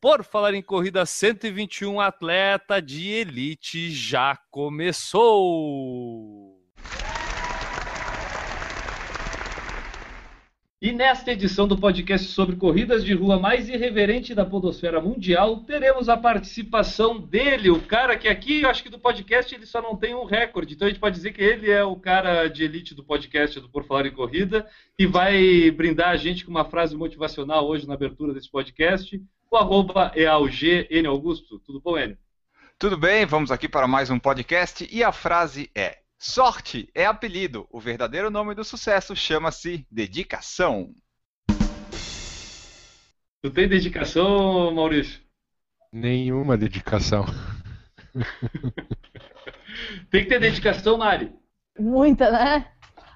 Por Falar em Corrida 121 Atleta de Elite já começou! E nesta edição do podcast sobre corridas de rua mais irreverente da podosfera mundial, teremos a participação dele, o cara que aqui, eu acho que do podcast ele só não tem um recorde, então a gente pode dizer que ele é o cara de elite do podcast do Por Falar em Corrida e vai brindar a gente com uma frase motivacional hoje na abertura desse podcast. O arroba é AUG, N Augusto. Tudo bom, Enio? Tudo bem, vamos aqui para mais um podcast e a frase é Sorte é apelido. O verdadeiro nome do sucesso chama-se dedicação. Tu tem dedicação, Maurício? Nenhuma dedicação. tem que ter dedicação, Mari. Muita, né?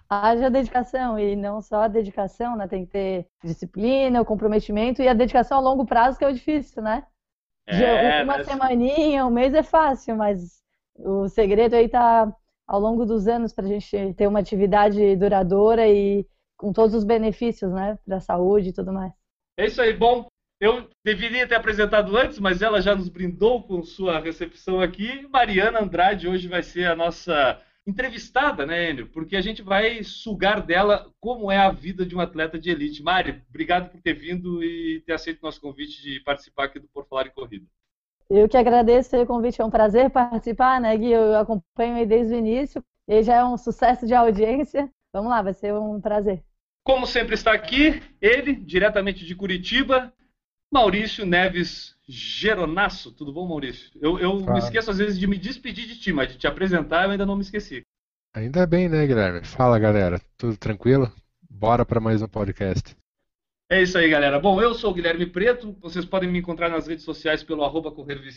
Haja dedicação, e não só a dedicação, né? Tem que ter disciplina, o comprometimento e a dedicação a longo prazo, que é o difícil, né? É, uma mas- semaninha, um mês é fácil, mas o segredo aí tá ao longo dos anos para a gente ter uma atividade duradoura e com todos os benefícios, né? Para a saúde e tudo mais. É isso aí, bom. Eu deveria ter apresentado antes, mas ela já nos brindou com sua recepção aqui. Mariana Andrade hoje vai ser a nossa entrevistada, né, Enio? Porque a gente vai sugar dela como é a vida de um atleta de elite. Mari, obrigado por ter vindo e ter aceito o nosso convite de participar aqui do Por Falar em Corrida. Eu que agradeço o convite, é um prazer participar, né, Gui? Eu acompanho aí desde o início, e já é um sucesso de audiência. Vamos lá, vai ser um prazer. Como sempre está aqui, ele, diretamente de Curitiba, Maurício Neves Geronasso. Tudo bom, Maurício? Eu, eu me esqueço às vezes de me despedir de ti, mas de te apresentar eu ainda não me esqueci. Ainda bem, né, Guilherme? Fala, galera. Tudo tranquilo? Bora para mais um podcast. É isso aí, galera. Bom, eu sou o Guilherme Preto. Vocês podem me encontrar nas redes sociais pelo arroba.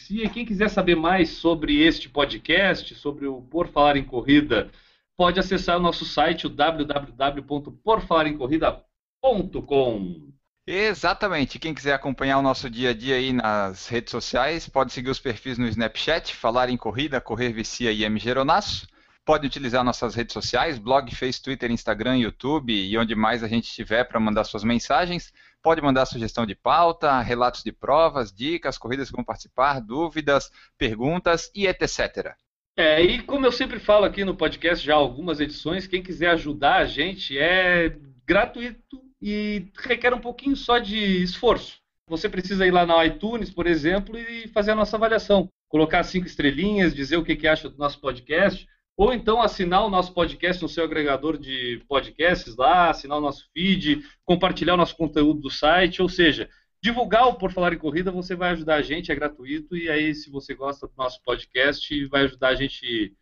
E quem quiser saber mais sobre este podcast, sobre o Por Falar em Corrida, pode acessar o nosso site, o www.porfalarencorrida.com. Exatamente. Quem quiser acompanhar o nosso dia a dia aí nas redes sociais, pode seguir os perfis no Snapchat, Falar em Corrida, Correr Vicia e M Geronasso. Pode utilizar nossas redes sociais, blog, Face, Twitter, Instagram, YouTube e onde mais a gente estiver para mandar suas mensagens. Pode mandar sugestão de pauta, relatos de provas, dicas, corridas que vão participar, dúvidas, perguntas e etc. É, e como eu sempre falo aqui no podcast, já algumas edições, quem quiser ajudar a gente é gratuito e requer um pouquinho só de esforço. Você precisa ir lá na iTunes, por exemplo, e fazer a nossa avaliação. Colocar cinco estrelinhas, dizer o que, que acha do nosso podcast, ou então assinar o nosso podcast no seu agregador de podcasts lá, assinar o nosso feed, compartilhar o nosso conteúdo do site, ou seja, divulgar o Por Falar em Corrida, você vai ajudar a gente, é gratuito, e aí se você gosta do nosso podcast, vai ajudar a gente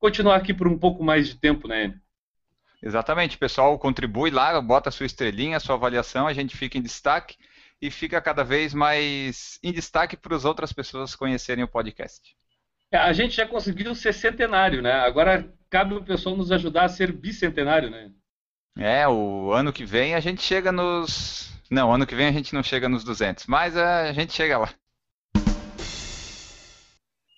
continuar aqui por um pouco mais de tempo, né? Exatamente, pessoal, contribui lá, bota sua estrelinha, sua avaliação, a gente fica em destaque e fica cada vez mais em destaque para as outras pessoas conhecerem o podcast. É, A gente já conseguiu ser centenário, né? Agora cabe o pessoal nos ajudar a ser bicentenário, né? É, o ano que vem a gente chega nos. Não, ano que vem a gente não chega nos 200, mas a gente chega lá.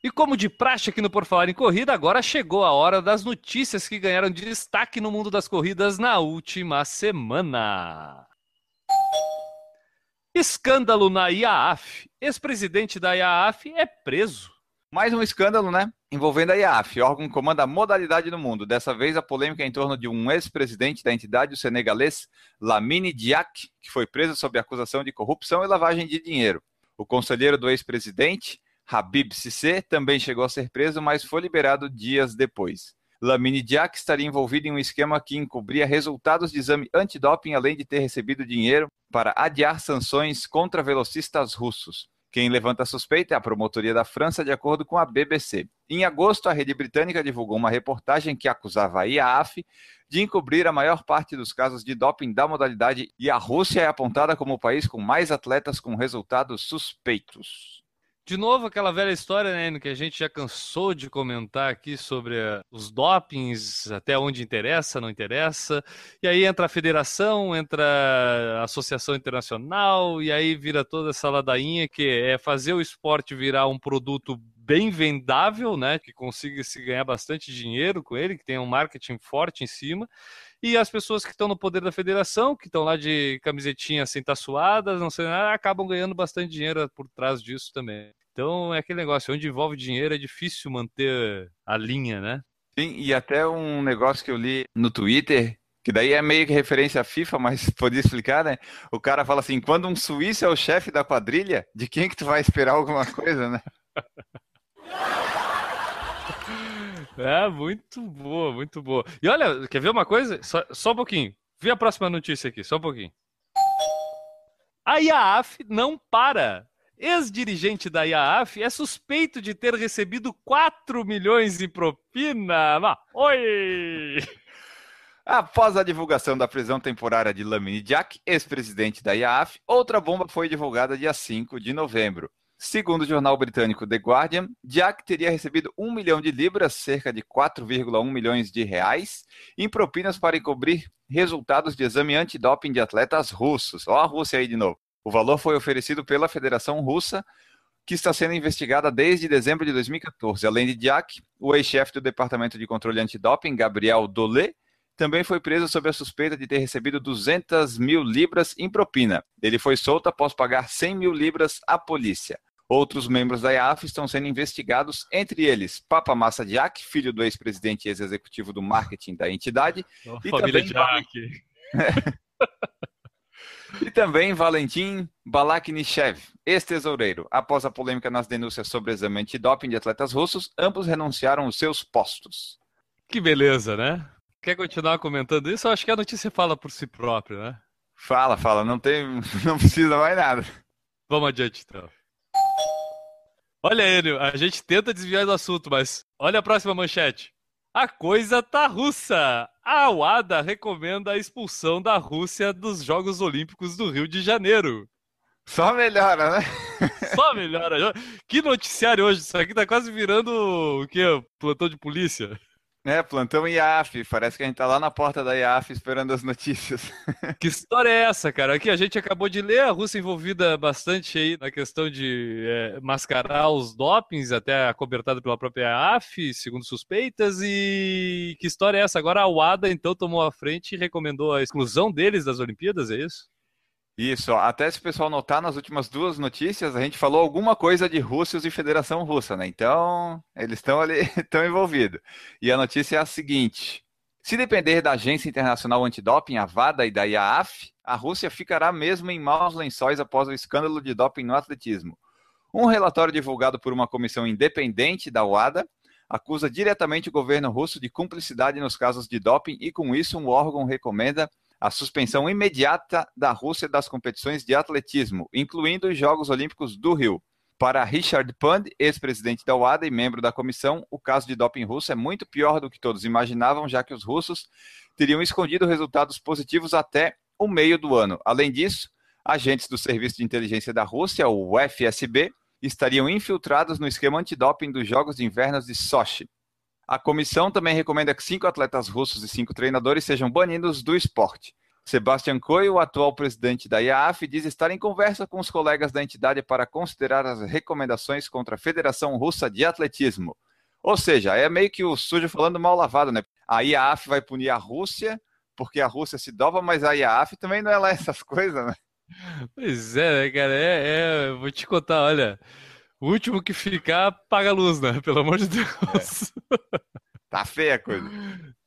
E como de praxe aqui no Por Falar em Corrida, agora chegou a hora das notícias que ganharam destaque no mundo das corridas na última semana. Escândalo na IAAF. Ex-presidente da IAAF é preso. Mais um escândalo, né? Envolvendo a IAF, órgão que comanda a modalidade no mundo. Dessa vez, a polêmica é em torno de um ex-presidente da entidade, o senegalês Lamine Diak, que foi preso sob acusação de corrupção e lavagem de dinheiro. O conselheiro do ex-presidente, Habib Cissé, também chegou a ser preso, mas foi liberado dias depois. Lamine Diak estaria envolvido em um esquema que encobria resultados de exame antidoping, além de ter recebido dinheiro para adiar sanções contra velocistas russos. Quem levanta a suspeita é a promotoria da França, de acordo com a BBC. Em agosto, a rede britânica divulgou uma reportagem que acusava a IAAF de encobrir a maior parte dos casos de doping da modalidade e a Rússia é apontada como o país com mais atletas com resultados suspeitos. De novo, aquela velha história, né, que a gente já cansou de comentar aqui sobre uh, os dopings, até onde interessa, não interessa. E aí entra a federação, entra a associação internacional, e aí vira toda essa ladainha que é fazer o esporte virar um produto bem vendável, né, que consiga se ganhar bastante dinheiro com ele, que tenha um marketing forte em cima. E as pessoas que estão no poder da federação, que estão lá de camisetinha sem estar suadas, não sei nada, acabam ganhando bastante dinheiro por trás disso também. Então é aquele negócio, onde envolve dinheiro é difícil manter a linha, né? Sim, e até um negócio que eu li no Twitter, que daí é meio que referência à FIFA, mas podia explicar, né? O cara fala assim, quando um suíço é o chefe da quadrilha, de quem que tu vai esperar alguma coisa, né? É, muito boa, muito boa. E olha, quer ver uma coisa? Só, só um pouquinho. Vê a próxima notícia aqui, só um pouquinho. A IAAF não para. Ex-dirigente da IAAF é suspeito de ter recebido 4 milhões em propina. Ah, oi! Após a divulgação da prisão temporária de Lamine Diak, ex-presidente da IAAF, outra bomba foi divulgada dia 5 de novembro. Segundo o jornal britânico The Guardian, Jack teria recebido 1 milhão de libras, cerca de 4,1 milhões de reais, em propinas para encobrir resultados de exame antidoping de atletas russos. Ó a Rússia aí de novo. O valor foi oferecido pela Federação Russa, que está sendo investigada desde dezembro de 2014. Além de Jack, o ex-chefe do Departamento de Controle Antidoping, Gabriel Dolé, também foi preso sob a suspeita de ter recebido 200 mil libras em propina. Ele foi solto após pagar 100 mil libras à polícia. Outros membros da IAF estão sendo investigados, entre eles Papa Massa Diak, filho do ex-presidente e ex-executivo do marketing da entidade. Oh, e família Diak. e também Valentim Balaknichev, ex-tesoureiro. Após a polêmica nas denúncias sobre exame antidoping de atletas russos, ambos renunciaram aos seus postos. Que beleza, né? Quer continuar comentando isso? Eu acho que a notícia fala por si própria, né? Fala, fala, não tem, não precisa mais nada. Vamos adiante então. Olha, Enio, a gente tenta desviar do assunto, mas olha a próxima manchete. A coisa tá russa. A UADA recomenda a expulsão da Rússia dos Jogos Olímpicos do Rio de Janeiro. Só melhora, né? Só melhora. Que noticiário hoje? Isso aqui tá quase virando o quê? Plantão de polícia. É, plantão IAF. Parece que a gente tá lá na porta da IAF esperando as notícias. Que história é essa, cara? Aqui a gente acabou de ler a Rússia envolvida bastante aí na questão de é, mascarar os dopings, até acobertado pela própria IAF, segundo suspeitas. E que história é essa? Agora a UADA então tomou a frente e recomendou a exclusão deles das Olimpíadas, é isso? Isso, até se o pessoal notar nas últimas duas notícias, a gente falou alguma coisa de Rússia e Federação Russa, né? Então, eles estão ali, estão envolvidos. E a notícia é a seguinte: se depender da Agência Internacional Antidoping, a VADA e da IAAF, a Rússia ficará mesmo em maus lençóis após o escândalo de doping no atletismo. Um relatório divulgado por uma comissão independente da WADA acusa diretamente o governo russo de cumplicidade nos casos de doping e, com isso, um órgão recomenda a suspensão imediata da Rússia das competições de atletismo, incluindo os Jogos Olímpicos do Rio. Para Richard Pand, ex-presidente da UADA e membro da comissão, o caso de doping russo é muito pior do que todos imaginavam, já que os russos teriam escondido resultados positivos até o meio do ano. Além disso, agentes do Serviço de Inteligência da Rússia, o FSB, estariam infiltrados no esquema antidoping dos Jogos de Inverno de Sochi. A comissão também recomenda que cinco atletas russos e cinco treinadores sejam banidos do esporte. Sebastian Coe, o atual presidente da IAAF, diz estar em conversa com os colegas da entidade para considerar as recomendações contra a Federação Russa de Atletismo. Ou seja, é meio que o sujo falando mal lavado, né? A IAAF vai punir a Rússia porque a Rússia se dobra, mas a IAAF também não é lá essas coisas, né? Pois é, né, cara? É, é, vou te contar, olha. O último que ficar, paga a luz, né? Pelo amor de Deus. É. Tá feia a coisa.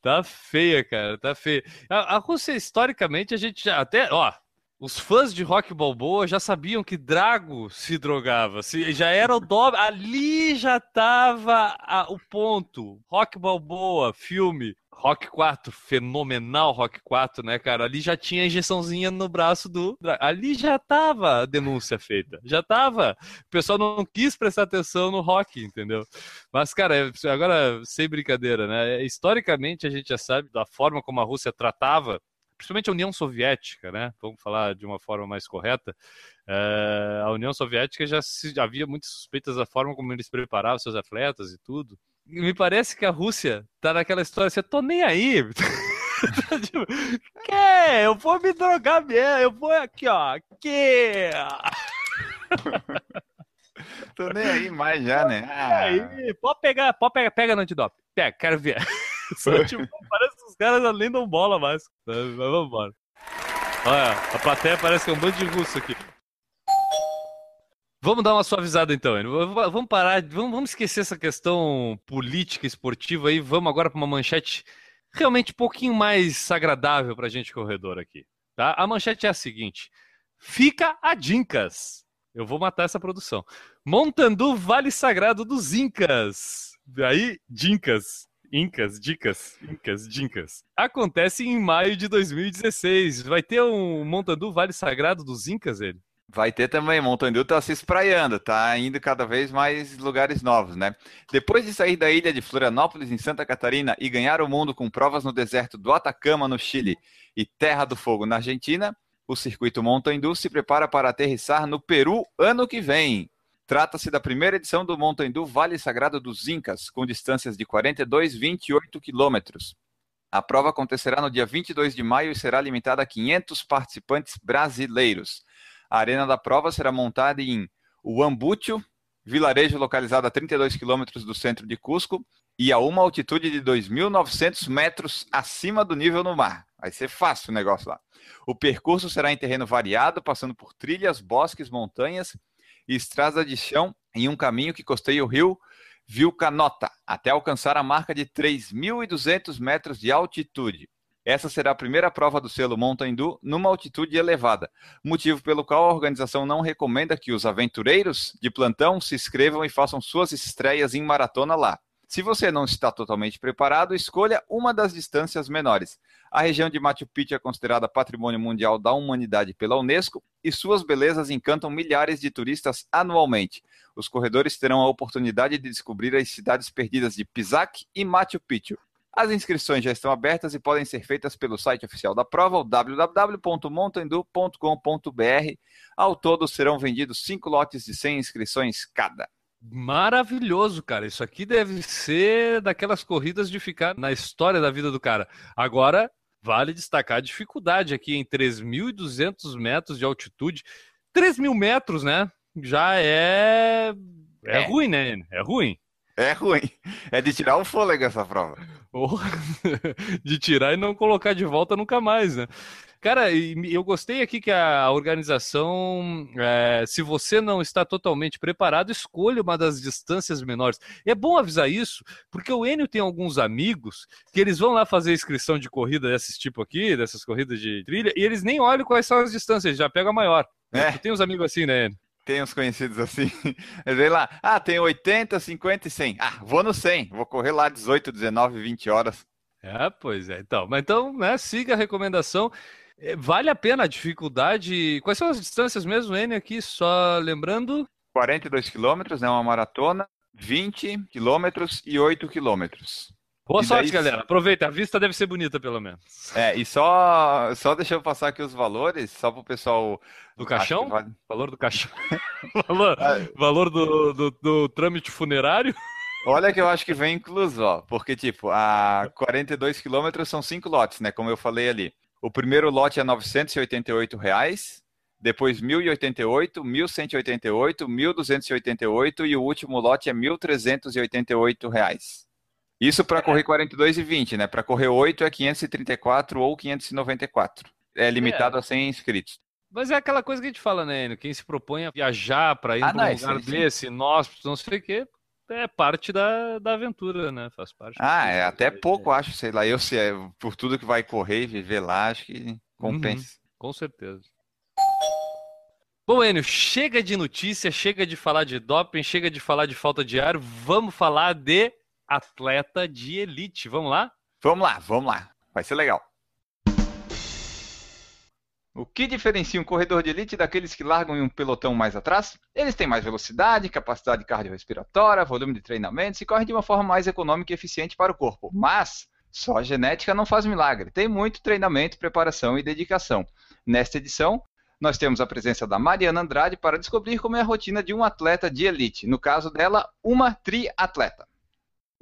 Tá feia, cara, tá feia. A, a, Rússia, historicamente, a gente já até, ó, os fãs de Rock Balboa já sabiam que Drago se drogava. Se, já era o dobro. Ali já tava a, o ponto. Rock Balboa, filme. Rock 4, fenomenal Rock 4, né, cara? Ali já tinha a injeçãozinha no braço do. Ali já tava a denúncia feita. Já tava. O pessoal não quis prestar atenção no rock, entendeu? Mas, cara, é, agora, sem brincadeira, né? Historicamente, a gente já sabe da forma como a Rússia tratava principalmente a União Soviética, né? Vamos falar de uma forma mais correta. É, a União Soviética já se, havia muitas suspeitas da forma como eles preparavam seus atletas e tudo. Me parece que a Rússia tá naquela história assim, eu tô nem aí. tipo, que? Eu vou me drogar mesmo, eu vou aqui, ó, aqui. Tô nem aí mais já, né? Ah. Aí, pode pegar, pode pegar, pega no antidoping. Pega, quero ver. Só, tipo, parece que os caras nem dão bola mais. Mas vamos embora. Olha, a plateia parece que é um bando de russo aqui. Vamos dar uma suavizada então, Vamos parar, vamos, esquecer essa questão política, esportiva aí. Vamos agora para uma manchete realmente um pouquinho mais agradável para a gente corredor aqui. Tá? A manchete é a seguinte: fica a Dincas. Eu vou matar essa produção. Montandu Vale Sagrado dos Incas. Aí, Dincas. Incas, dicas, Incas, Dincas. Acontece em maio de 2016. Vai ter um Montandu Vale Sagrado dos Incas, ele? Vai ter também, Montandu tá se espraiando, tá indo cada vez mais lugares novos, né? Depois de sair da ilha de Florianópolis, em Santa Catarina, e ganhar o mundo com provas no deserto do Atacama, no Chile, e Terra do Fogo, na Argentina, o circuito Montandu se prepara para aterrissar no Peru ano que vem. Trata-se da primeira edição do Montandu Vale Sagrado dos Incas, com distâncias de 42,28 quilômetros. A prova acontecerá no dia 22 de maio e será limitada a 500 participantes brasileiros. A arena da prova será montada em Uambúcio, vilarejo localizado a 32 quilômetros do centro de Cusco e a uma altitude de 2.900 metros acima do nível do mar. Vai ser fácil o negócio lá. O percurso será em terreno variado, passando por trilhas, bosques, montanhas e estrada de chão em um caminho que costeia o rio Vilcanota, até alcançar a marca de 3.200 metros de altitude. Essa será a primeira prova do selo Montandu numa altitude elevada, motivo pelo qual a organização não recomenda que os aventureiros de plantão se inscrevam e façam suas estreias em maratona lá. Se você não está totalmente preparado, escolha uma das distâncias menores. A região de Machu Picchu é considerada Patrimônio Mundial da Humanidade pela Unesco e suas belezas encantam milhares de turistas anualmente. Os corredores terão a oportunidade de descobrir as cidades perdidas de Pisac e Machu Picchu. As inscrições já estão abertas e podem ser feitas pelo site oficial da prova, o www.montandu.com.br. Ao todo serão vendidos cinco lotes de 100 inscrições cada. Maravilhoso, cara. Isso aqui deve ser daquelas corridas de ficar na história da vida do cara. Agora, vale destacar a dificuldade aqui em 3.200 metros de altitude. 3 mil metros, né? Já é... é. É ruim, né? É ruim. É ruim. É de tirar o fôlego essa prova. de tirar e não colocar de volta nunca mais, né? Cara, eu gostei aqui que a organização, é, se você não está totalmente preparado, escolha uma das distâncias menores. E é bom avisar isso, porque o Enio tem alguns amigos que eles vão lá fazer inscrição de corrida desse tipo aqui, dessas corridas de trilha, e eles nem olham quais são as distâncias, já pega a maior. É. Tu tem uns amigos assim, né, Enio? Tem uns conhecidos assim. Eles vêm lá, ah, tem 80, 50 e 100. Ah, vou no 100, vou correr lá 18, 19, 20 horas. É, pois é. Então, mas então, né, siga a recomendação. É, vale a pena a dificuldade? Quais são as distâncias mesmo, N, aqui? Só lembrando. 42 quilômetros, né? Uma maratona, 20 quilômetros e 8 quilômetros. Boa e sorte, daí... galera. Aproveita, a vista deve ser bonita, pelo menos. É, e só, só deixa eu passar aqui os valores, só para o pessoal. Do caixão? Vale... Valor do caixão. valor, é. valor do, do, do trâmite funerário? Olha que eu acho que vem incluso, ó. Porque, tipo, a 42 quilômetros são cinco lotes, né? Como eu falei ali. O primeiro lote é 988 reais, depois 1.088, 1.188, 1.288 e o último lote é 1.388 reais. Isso para correr 42 e 20, né? Para correr 8 é 534 ou 594. É limitado é. a 100 inscritos. Mas é aquela coisa que a gente fala, né? Quem se propõe a viajar para ir ah, para um lugar sim, desse, nós, não sei o quê, é parte da, da aventura, né? Faz parte. Ah, é até pouco, acho, sei lá. Eu sei, é, por tudo que vai correr e viver lá, acho que compensa. Uhum, com certeza. Bom, Enio, chega de notícia, chega de falar de doping, chega de falar de falta de ar, vamos falar de atleta de elite. Vamos lá? Vamos lá, vamos lá. Vai ser legal. O que diferencia um corredor de elite daqueles que largam em um pelotão mais atrás? Eles têm mais velocidade, capacidade cardiorrespiratória, volume de treinamentos e correm de uma forma mais econômica e eficiente para o corpo. Mas Só a genética não faz milagre. Tem muito treinamento, preparação e dedicação. Nesta edição, nós temos a presença da Mariana Andrade para descobrir como é a rotina de um atleta de elite. No caso dela, uma triatleta.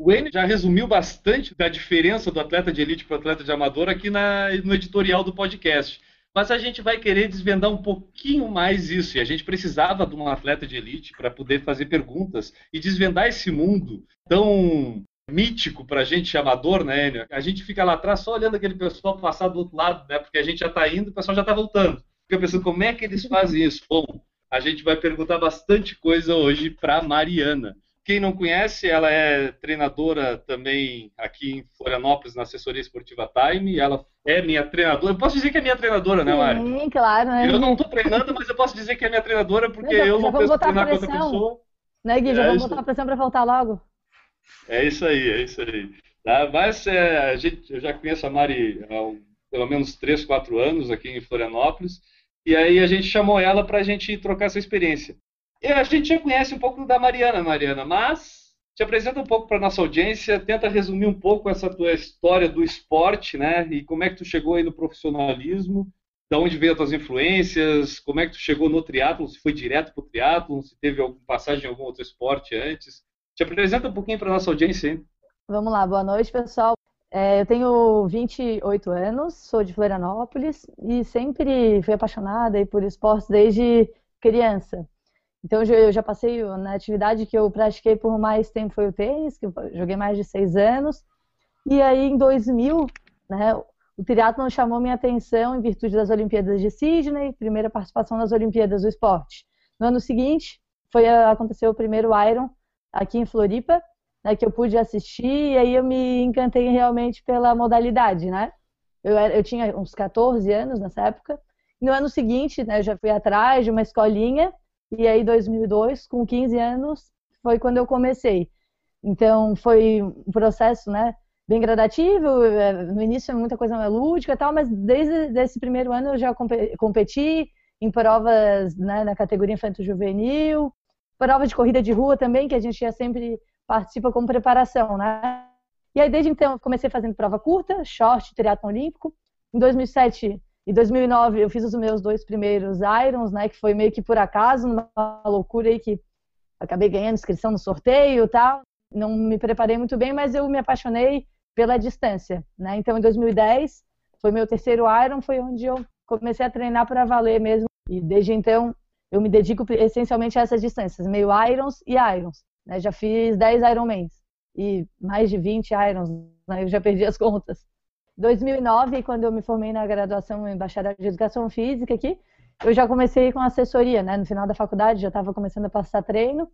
O N já resumiu bastante da diferença do atleta de elite para o atleta de amador aqui na, no editorial do podcast. Mas a gente vai querer desvendar um pouquinho mais isso. E a gente precisava de um atleta de elite para poder fazer perguntas e desvendar esse mundo tão mítico para a gente amador, né, Enio? A gente fica lá atrás só olhando aquele pessoal passar do outro lado, né? Porque a gente já está indo, o pessoal já está voltando. Fica pensando como é que eles fazem isso. Bom, a gente vai perguntar bastante coisa hoje para Mariana. Quem não conhece, ela é treinadora também aqui em Florianópolis, na assessoria esportiva Time. Ela é minha treinadora. Eu posso dizer que é minha treinadora, né, Mari? Sim, claro, né? Eu não estou treinando, mas eu posso dizer que é minha treinadora porque Já- eu não botar treinar com outra pessoa. Né, Gui? Já É vamos isso. botar a pressão para voltar logo. É isso aí, é isso aí. Tá? Mas é, a gente, eu já conheço a Mari há pelo menos 3, 4 anos aqui em Florianópolis, e aí a gente chamou ela para a gente trocar essa experiência. A gente já conhece um pouco da Mariana, Mariana, mas te apresenta um pouco para nossa audiência, tenta resumir um pouco essa tua história do esporte, né? E como é que tu chegou aí no profissionalismo, da onde veio as tuas influências, como é que tu chegou no triatlo, se foi direto para o triatlo, se teve alguma passagem em algum outro esporte antes. Te apresenta um pouquinho para nossa audiência, hein? Vamos lá, boa noite, pessoal. É, eu tenho 28 anos, sou de Florianópolis e sempre fui apaixonada aí por esportes desde criança. Então eu já- passei na atividade que eu pratiquei por mais tempo foi o tênis, que eu joguei mais de seis anos. E aí em 2000, né, o triatlon chamou minha atenção em virtude das Olimpíadas de Sydney, primeira participação nas Olimpíadas do esporte. No ano seguinte, foi aconteceu o primeiro Iron aqui em Floripa, né, que eu pude assistir, e aí eu me encantei realmente pela modalidade, né? Eu, era- eu tinha uns 14 anos nessa época. No ano seguinte, né, eu já fui atrás de uma escolinha, e aí 2002, com 15 anos, foi quando eu comecei. Então, foi um processo, né, bem gradativo, eh, no início muita coisa mais lúdica e tal, mas desde esse primeiro ano eu já compe- competi em provas né, na categoria infanto-juvenil, prova de corrida de rua também, que a gente já sempre participa com preparação, né? E aí, desde então, comecei fazendo prova curta, short, triatlon olímpico. Em 2007 e 2009, eu fiz os meus dois primeiros Irons, né? Que foi meio que por acaso, numa loucura aí que acabei ganhando inscrição no sorteio e tal. Não me preparei muito bem, mas eu me apaixonei pela distância, né? Então, em 2010, foi meu terceiro Iron, foi onde eu comecei a treinar para valer mesmo. E desde então, eu me dedico essencialmente a essas distâncias, meio Irons e Irons. Né? Já fiz 10 Ironmans e mais de 20 Irons, né? eu já perdi as contas. 2009, quando eu me formei na graduação em bacharel de educação física aqui, eu já comecei com assessoria, né? No final da faculdade já estava começando a passar treino.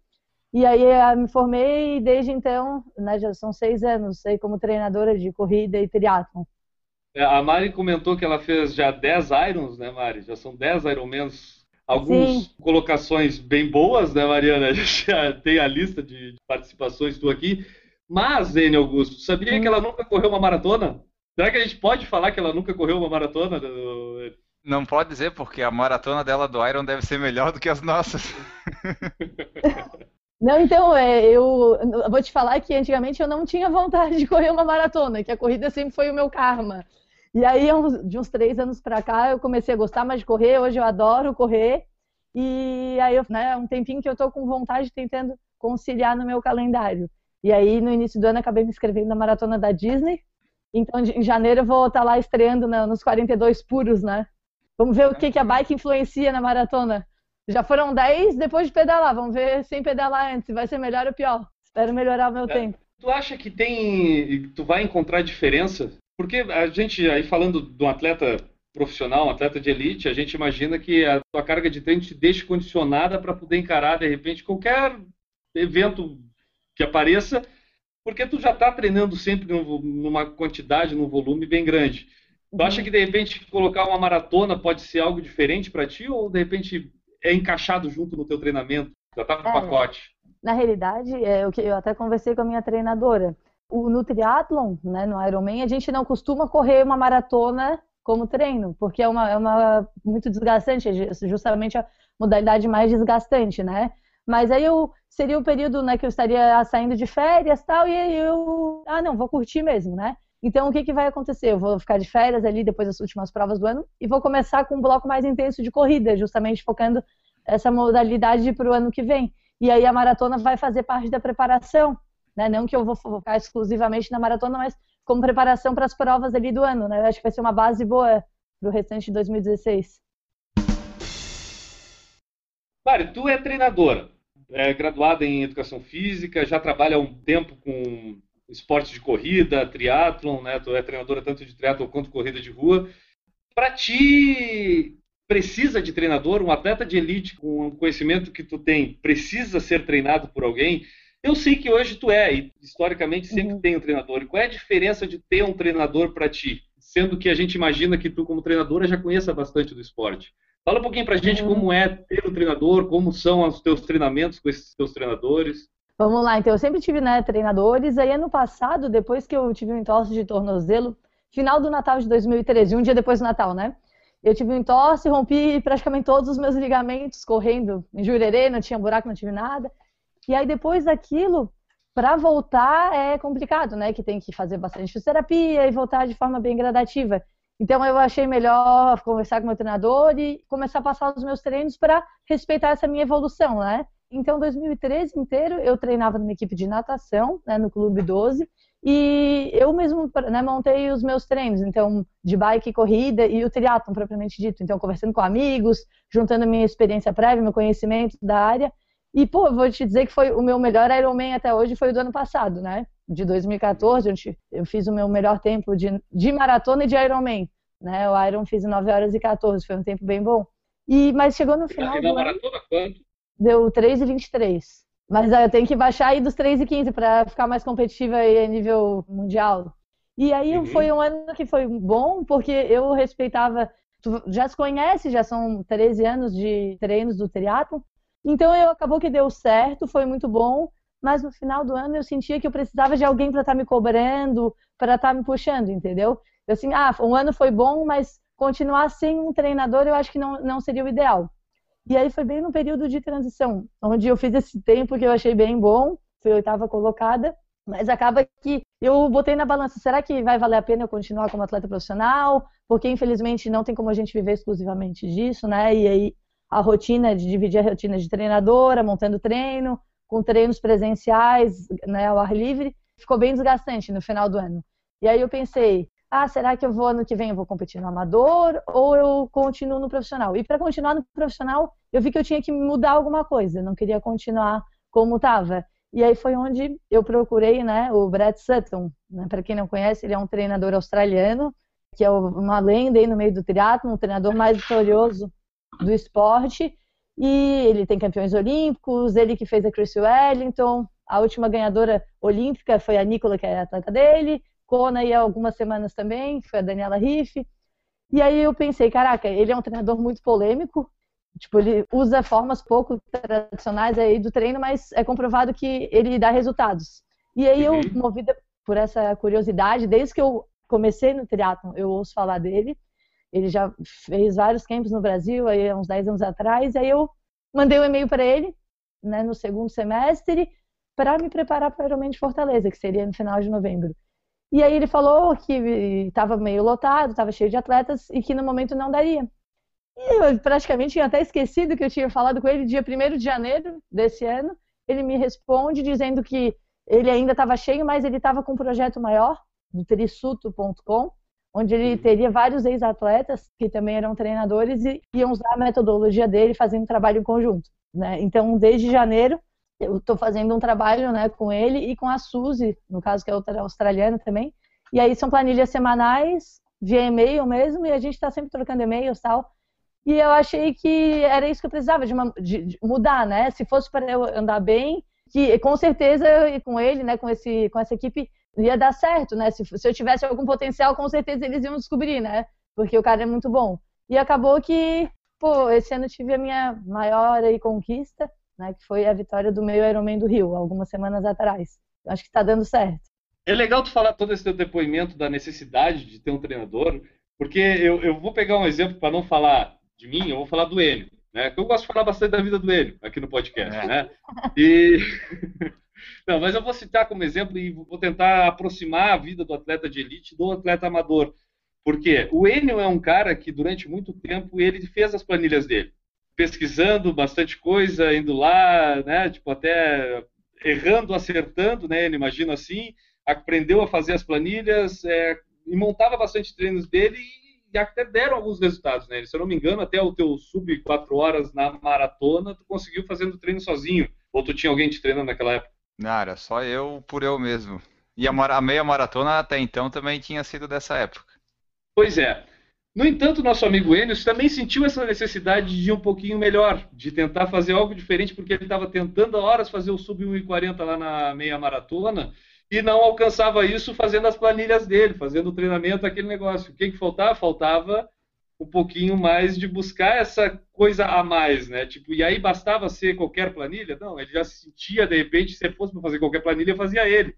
E aí eu me formei e desde então, né, já são seis anos, sei como treinadora de corrida e triatlon. É, A Mari comentou que ela fez já 10 Irons, né, Mari? Já são 10 Ironmans. Algumas Sim. colocações bem boas, né, Mariana? Já tem a lista de participações tu aqui. Mas, N. Augusto, sabia Hum. que ela nunca correu uma maratona? Será que a gente pode falar que ela nunca correu uma maratona? Não pode dizer, porque a maratona dela do Iron deve ser melhor do que as nossas. Não, então, é, eu, vou te falar que antigamente eu não tinha vontade de correr uma maratona, que a corrida sempre foi o meu karma. E aí, de uns três anos pra cá, eu comecei a gostar mais de correr, hoje eu adoro correr. E aí, eu, né, um tempinho que eu tô com vontade, tentando conciliar no meu calendário. E aí, no início do ano, acabei me inscrevendo na maratona da Disney. Então, em janeiro, eu vou estar lá estreando na- nos 42 puros, né? Vamos ver o que, que a bike influencia na maratona. Já foram 10 depois de pedalar. Vamos ver sem pedalar antes. se Vai ser melhor ou pior. Espero melhorar o meu É. tempo. Tu acha que tem, tu vai encontrar diferença? Porque a gente, aí falando de um atleta profissional, um atleta de elite, a gente imagina que a tua carga de treino te deixe condicionada para poder encarar, de repente, qualquer evento que apareça, porque tu já está treinando sempre num- numa quantidade, num volume bem grande. Tu acha que, de repente, colocar uma maratona pode ser algo diferente para ti, ou, de repente, é encaixado junto no teu treinamento? Já está no É. pacote? Na realidade, é o que eu até conversei com a minha treinadora. O, no triatlon, né, no Ironman, a gente não costuma correr uma maratona como treino, porque é uma, é uma muito desgastante, é ju- justamente a modalidade mais desgastante, né? Mas aí eu seria o período, né, que eu estaria saindo de férias, tal, e aí eu, ah, não, vou curtir mesmo, né? Então, o que, que vai acontecer? Eu vou ficar de férias ali depois das últimas provas do ano e vou começar com um bloco mais intenso de corrida, justamente focando essa modalidade para o ano que vem. E aí a maratona vai fazer parte da preparação, né? Não que eu vou focar exclusivamente na maratona, mas como preparação para as provas ali do ano, né? Eu acho que vai ser uma base boa para o restante de 2016. Mari, tu é treinadora, é graduada em educação física, já trabalha há um tempo com esporte de corrida, triatlon, né? Tu é treinadora tanto de triatlon quanto corrida de rua. Para ti, precisa de treinador? Um atleta de elite com o conhecimento que tu tem precisa ser treinado por alguém? Eu sei que hoje tu é, e historicamente sempre uhum. tem um treinador. E qual é a diferença de ter um treinador para ti? Sendo que a gente imagina que tu, como treinadora, já conheça bastante do esporte. Fala um pouquinho pra gente uhum. como é ter um treinador, como são os teus treinamentos com esses teus treinadores. Vamos lá, então eu sempre tive né, treinadores. Aí ano passado, depois que eu tive um entorse de tornozelo, final do Natal de 2013, um dia depois do Natal, né? Eu tive um entorse, rompi praticamente todos os meus ligamentos correndo em Jurerê, não tinha buraco, não tive nada. E aí depois daquilo, para voltar é complicado, né? Que tem que fazer bastante fisioterapia e voltar de forma bem gradativa. Então eu achei melhor conversar com meu treinador e começar a passar os meus treinos para respeitar essa minha evolução, né? Então, 2013 inteiro eu treinava numa equipe de natação, né, no Clube 12, e eu mesmo né, montei os meus treinos, então, de bike, corrida e o triatlon propriamente dito. Então, conversando com amigos, juntando minha experiência prévia, meu conhecimento da área. E, pô, vou te dizer que foi o meu melhor Ironman até hoje foi o do ano passado, né? De 2014, onde eu fiz o meu melhor tempo de, de maratona e de Ironman. Né? O Iron fiz em 9 horas e 14, foi um tempo bem bom. E, mas chegou no final. E na maratona quanto? deu 3,23. Mas eu tenho que baixar aí dos 3,15 para ficar mais competitiva aí a nível mundial. E aí uhum. foi um ano que foi bom, porque eu respeitava. Tu já se conhece, já são 13 anos de treinos do triatlo. Então eu acabou que deu certo, foi muito bom. Mas no final do ano eu sentia que eu precisava de alguém para estar tá me cobrando, para estar tá me puxando, entendeu? Eu assim, ah, um ano foi bom, mas continuar sem um treinador eu acho que não, não seria o ideal. E aí foi bem no período de transição, onde eu fiz esse tempo que eu achei bem bom, fui oitava colocada, mas acaba que eu botei na balança, será que vai valer a pena eu continuar como atleta profissional? Porque infelizmente não tem como a gente viver exclusivamente disso, né? E aí a rotina de dividir a rotina de treinadora, montando treino, com treinos presenciais, né, ao ar livre, ficou bem desgastante no final do ano. E aí eu pensei, ah, será que eu vou ano que vem eu vou competir no amador ou eu continuo no profissional? E para continuar no profissional, eu vi que eu tinha que mudar alguma coisa, não queria continuar como estava. E aí foi onde eu procurei, né, o Brett Sutton. Né? Para quem não conhece, ele é um treinador australiano, que é uma lenda aí no meio do triatlo, um treinador mais vitorioso do esporte. E ele tem campeões olímpicos, ele que fez a Chris Wellington, a última ganhadora olímpica foi a Nicola, que é a atleta dele, Kona há algumas semanas também, foi a Daniela Riff. E aí eu pensei, caraca, ele é um treinador muito polêmico, tipo, ele usa formas pouco tradicionais aí do treino, mas é comprovado que ele dá resultados. E aí eu, uhum. movida por essa curiosidade, desde que eu comecei no triatlon, eu ouço falar dele. Ele já fez vários campos no Brasil, aí uns 10 anos atrás, aí eu mandei um e-mail para ele, né, no segundo semestre, para me preparar para o Ironman de Fortaleza, que seria no final de novembro. E aí ele falou que estava meio lotado, estava cheio de atletas e que no momento não daria. E eu praticamente tinha até esquecido que eu tinha falado com ele dia 1 de janeiro desse ano. Ele me responde dizendo que ele ainda estava cheio, mas ele estava com um projeto maior, do trisuto.com, onde ele teria vários ex-atletas que também eram treinadores e iam usar a metodologia dele fazendo trabalho em conjunto. Né? Então, desde janeiro, eu estou fazendo um trabalho né, com ele e com a Suzy, no caso que é outra australiana também. E aí são planilhas semanais, via e-mail mesmo, e a gente está sempre trocando e-mails e tal. E eu achei que era isso que eu precisava, de, uma, de, de mudar, né? Se fosse para eu andar bem, que com certeza com ele, né, com, esse, com essa equipe, ia dar certo, né? Se, se eu tivesse algum potencial, com certeza eles iam descobrir, né? Porque o cara é muito bom. E acabou que, pô, esse ano tive a minha maior aí, conquista, né, que foi a vitória do meio Ironman do Rio, algumas semanas atrás. Acho que está dando certo. É legal tu falar todo esse teu depoimento da necessidade de ter um treinador, porque eu, eu vou pegar um exemplo para não falar de mim, eu vou falar do Enio, né? Que eu gosto de falar bastante da vida do Enio aqui no podcast, é. né? E Não, mas eu vou citar como exemplo e vou tentar aproximar a vida do atleta de elite do atleta amador. Porque o Enio é um cara que durante muito tempo ele fez as planilhas dele, pesquisando bastante coisa, indo lá, né, tipo até errando, acertando, né, Enio, imagino assim, aprendeu a fazer as planilhas é, e montava bastante treinos dele e, até deram alguns resultados, né? Se eu não me engano, até o teu sub 4 horas na maratona, tu conseguiu fazendo treino sozinho. Ou tu tinha alguém te treinando naquela época? Não, era só eu por eu mesmo. E a, a meia maratona até então também tinha sido dessa época. Pois é. No entanto, nosso amigo Enes também sentiu essa necessidade de ir um pouquinho melhor, de tentar fazer algo diferente, porque ele estava tentando há horas fazer o sub 1,40 lá na meia maratona e não alcançava isso fazendo as planilhas dele, fazendo o treinamento, aquele negócio. O que, que faltava? Faltava um pouquinho mais de buscar essa coisa a mais, né? Tipo, e aí bastava ser qualquer planilha? Não, ele já se sentia, de repente, se fosse para fazer qualquer planilha, fazia ele.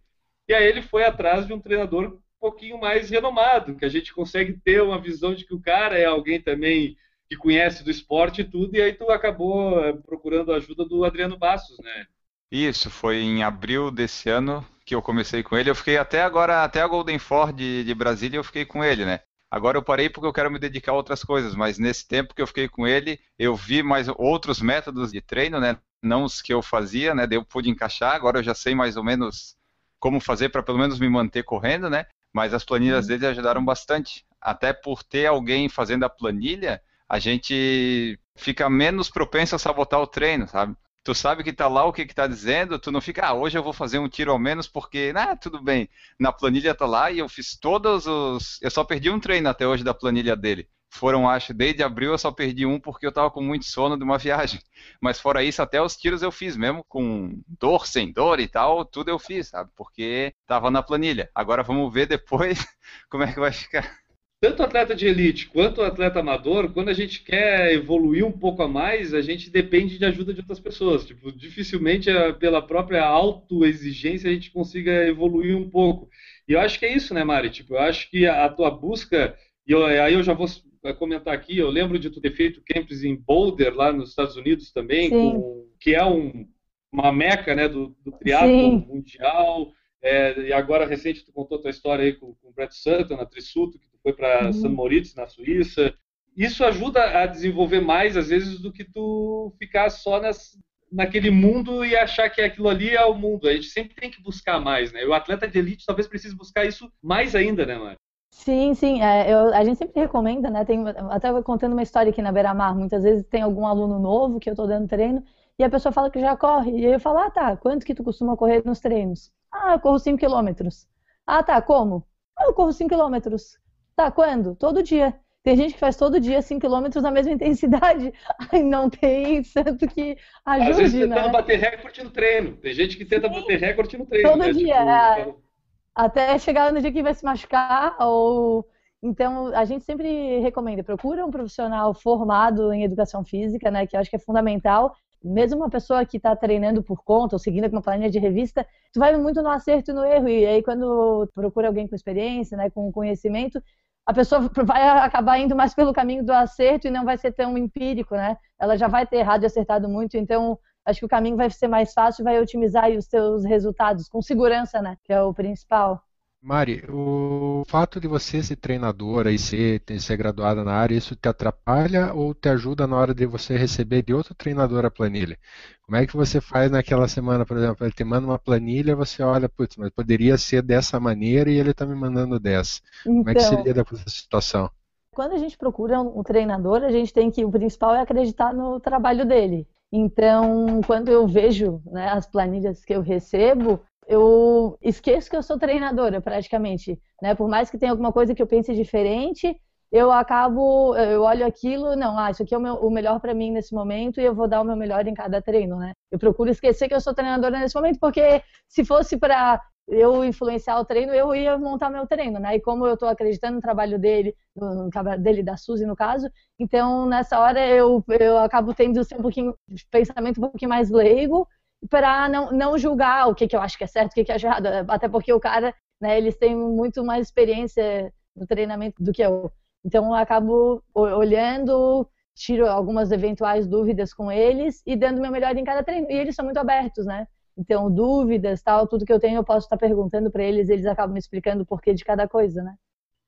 E aí ele foi atrás de um treinador um pouquinho mais renomado, que a gente consegue ter uma visão de que o cara é alguém também que conhece do esporte e tudo, e aí tu acabou eh, procurando a ajuda do Adriano Bastos, né? Isso, foi em abril desse ano que eu comecei com ele. Eu fiquei até agora, até a Golden Ford de, de Brasília, eu fiquei com ele, né? Agora eu parei porque eu quero me dedicar a outras coisas, mas nesse tempo que eu fiquei com ele, eu vi mais outros métodos de treino, né? Não os que eu fazia, né? Daí eu pude encaixar. Agora eu já sei mais ou menos como fazer para pelo menos me manter correndo, né? Mas as planilhas uhum. dele ajudaram bastante. Até por ter alguém fazendo a planilha, a gente fica menos propenso a sabotar o treino, sabe? Tu sabe que tá lá o que que tá dizendo, tu não fica, ah, hoje eu vou fazer um tiro ao menos porque, ah, tudo bem. Na planilha tá lá e eu fiz todos os, eu só perdi um treino até hoje da planilha dele. Foram, acho, desde abril eu só perdi um porque eu tava com muito sono de uma viagem. Mas fora isso, até os tiros eu fiz mesmo, com dor, sem dor e tal, tudo eu fiz, sabe? Porque tava na planilha. Agora vamos ver depois como é que vai ficar tanto atleta de elite quanto atleta amador, quando a gente quer evoluir um pouco a mais, a gente depende de ajuda de outras pessoas. Tipo, dificilmente é pela própria autoexigência a gente consiga evoluir um pouco. E eu acho que é isso, né, Mari? Tipo, eu acho que a, tua busca, e eu, aí eu já vou comentar aqui, eu lembro de tu ter feito camps em Boulder, lá nos Estados Unidos também, com, que é um, uma meca né, do, do triatlo mundial. É, e agora, recente, tu contou a tua história aí com, com o Brett Sutton, na Trisuto, que foi para uhum. San Moritz, na Suíça. Isso ajuda a desenvolver mais, às vezes, do que tu ficar só nas, naquele mundo e achar que aquilo ali é o mundo. A gente sempre tem que buscar mais, né? O atleta de elite talvez precise buscar isso mais ainda, né, Mari? Sim, sim. É, eu, a gente sempre recomenda, né? Tem, até contando uma história aqui na Beira Mar. Muitas vezes tem algum aluno novo que eu estou dando treino e a pessoa fala que já corre. E aí eu falo, ah, tá, quanto que tu costuma correr nos treinos? Ah, eu corro 5 quilômetros. Ah, tá, como? Ah, eu corro 5 quilômetros. Tá, quando? Todo dia. Tem gente que faz todo dia 5 quilômetros na mesma intensidade. Aí não tem santo que ajude, Às vezes tentando né? bater recorde no treino. Tem gente que tenta Sim. bater recorde no treino. Todo né? dia. Tipo, é. Até chegar no dia que vai se machucar ou... Então, a gente sempre recomenda, procura um profissional formado em educação física, né, que eu acho que é fundamental, mesmo uma pessoa que está treinando por conta ou seguindo uma planilha de revista, tu vai muito no acerto e no erro. E aí, quando procura alguém com experiência, né, com conhecimento, a pessoa vai acabar indo mais pelo caminho do acerto e não vai ser tão empírico, né? Ela já vai ter errado e acertado muito, então acho que o caminho vai ser mais fácil e vai otimizar os seus resultados com segurança, né? Que é o principal. Mari, o fato de você ser treinadora e ser, ser graduada na área, isso te atrapalha ou te ajuda na hora de você receber de outro treinador a planilha? Como é que você faz naquela semana, por exemplo, ele te manda uma planilha, você olha, putz, mas poderia ser dessa maneira e ele está me mandando dessa. Então, Como é que se então, lida com essa situação? Quando a gente procura um treinador, a gente tem que, o principal é acreditar no trabalho dele. Então, quando eu vejo né, as planilhas que eu recebo, eu esqueço que eu sou treinadora, praticamente. Né? Por mais que tenha alguma coisa que eu pense diferente, eu acabo, eu olho aquilo, não, ah, isso aqui é o, meu, o melhor para mim nesse momento e eu vou dar o meu melhor em cada treino, né? Eu procuro esquecer que eu sou treinadora nesse momento, porque se fosse para eu influenciar o treino, eu ia montar meu treino, né? E como eu estou acreditando no trabalho dele, no trabalho dele da Suzy no caso, então nessa hora eu, eu acabo tendo um pouquinho pensamento um pouquinho mais leigo para não, não julgar o que, que eu acho que é certo, o que, que é errado. Até porque o cara, né, eles têm muito mais experiência no treinamento do que eu. Então eu acabo olhando, tiro algumas eventuais dúvidas com eles e dando meu melhor em cada treino. E eles são muito abertos, né? Então, dúvidas, tal, tudo que eu tenho eu posso estar perguntando para eles, eles acabam me explicando o porquê de cada coisa, né?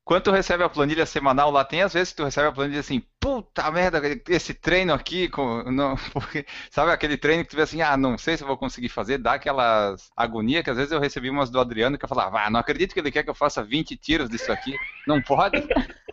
Quando tu recebe a planilha semanal lá, tem às vezes que tu recebe a planilha assim, puta merda, esse treino aqui, não, porque, sabe aquele treino que tu vê assim, ah, não sei se eu vou conseguir fazer, dá aquela agonia que às vezes eu recebi umas do Adriano que eu falava, ah, não acredito que ele quer que eu faça 20 tiros disso aqui, não pode?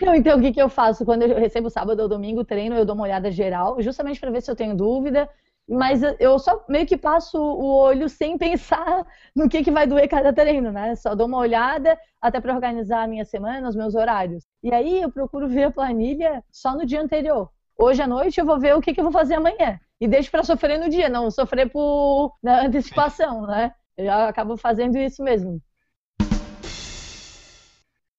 Não, então o que, que eu faço? Quando eu recebo sábado ou domingo treino, eu dou uma olhada geral, justamente para ver se eu tenho dúvida, mas eu só meio que passo o olho sem pensar no que, que vai doer cada treino, né? Só dou uma olhada até para organizar a minha semana, os meus horários. E aí eu procuro ver a planilha só no dia anterior. Hoje à noite eu vou ver o que, que eu vou fazer amanhã. E deixo para sofrer no dia, não sofrer por na antecipação, né? Eu acabo fazendo isso mesmo.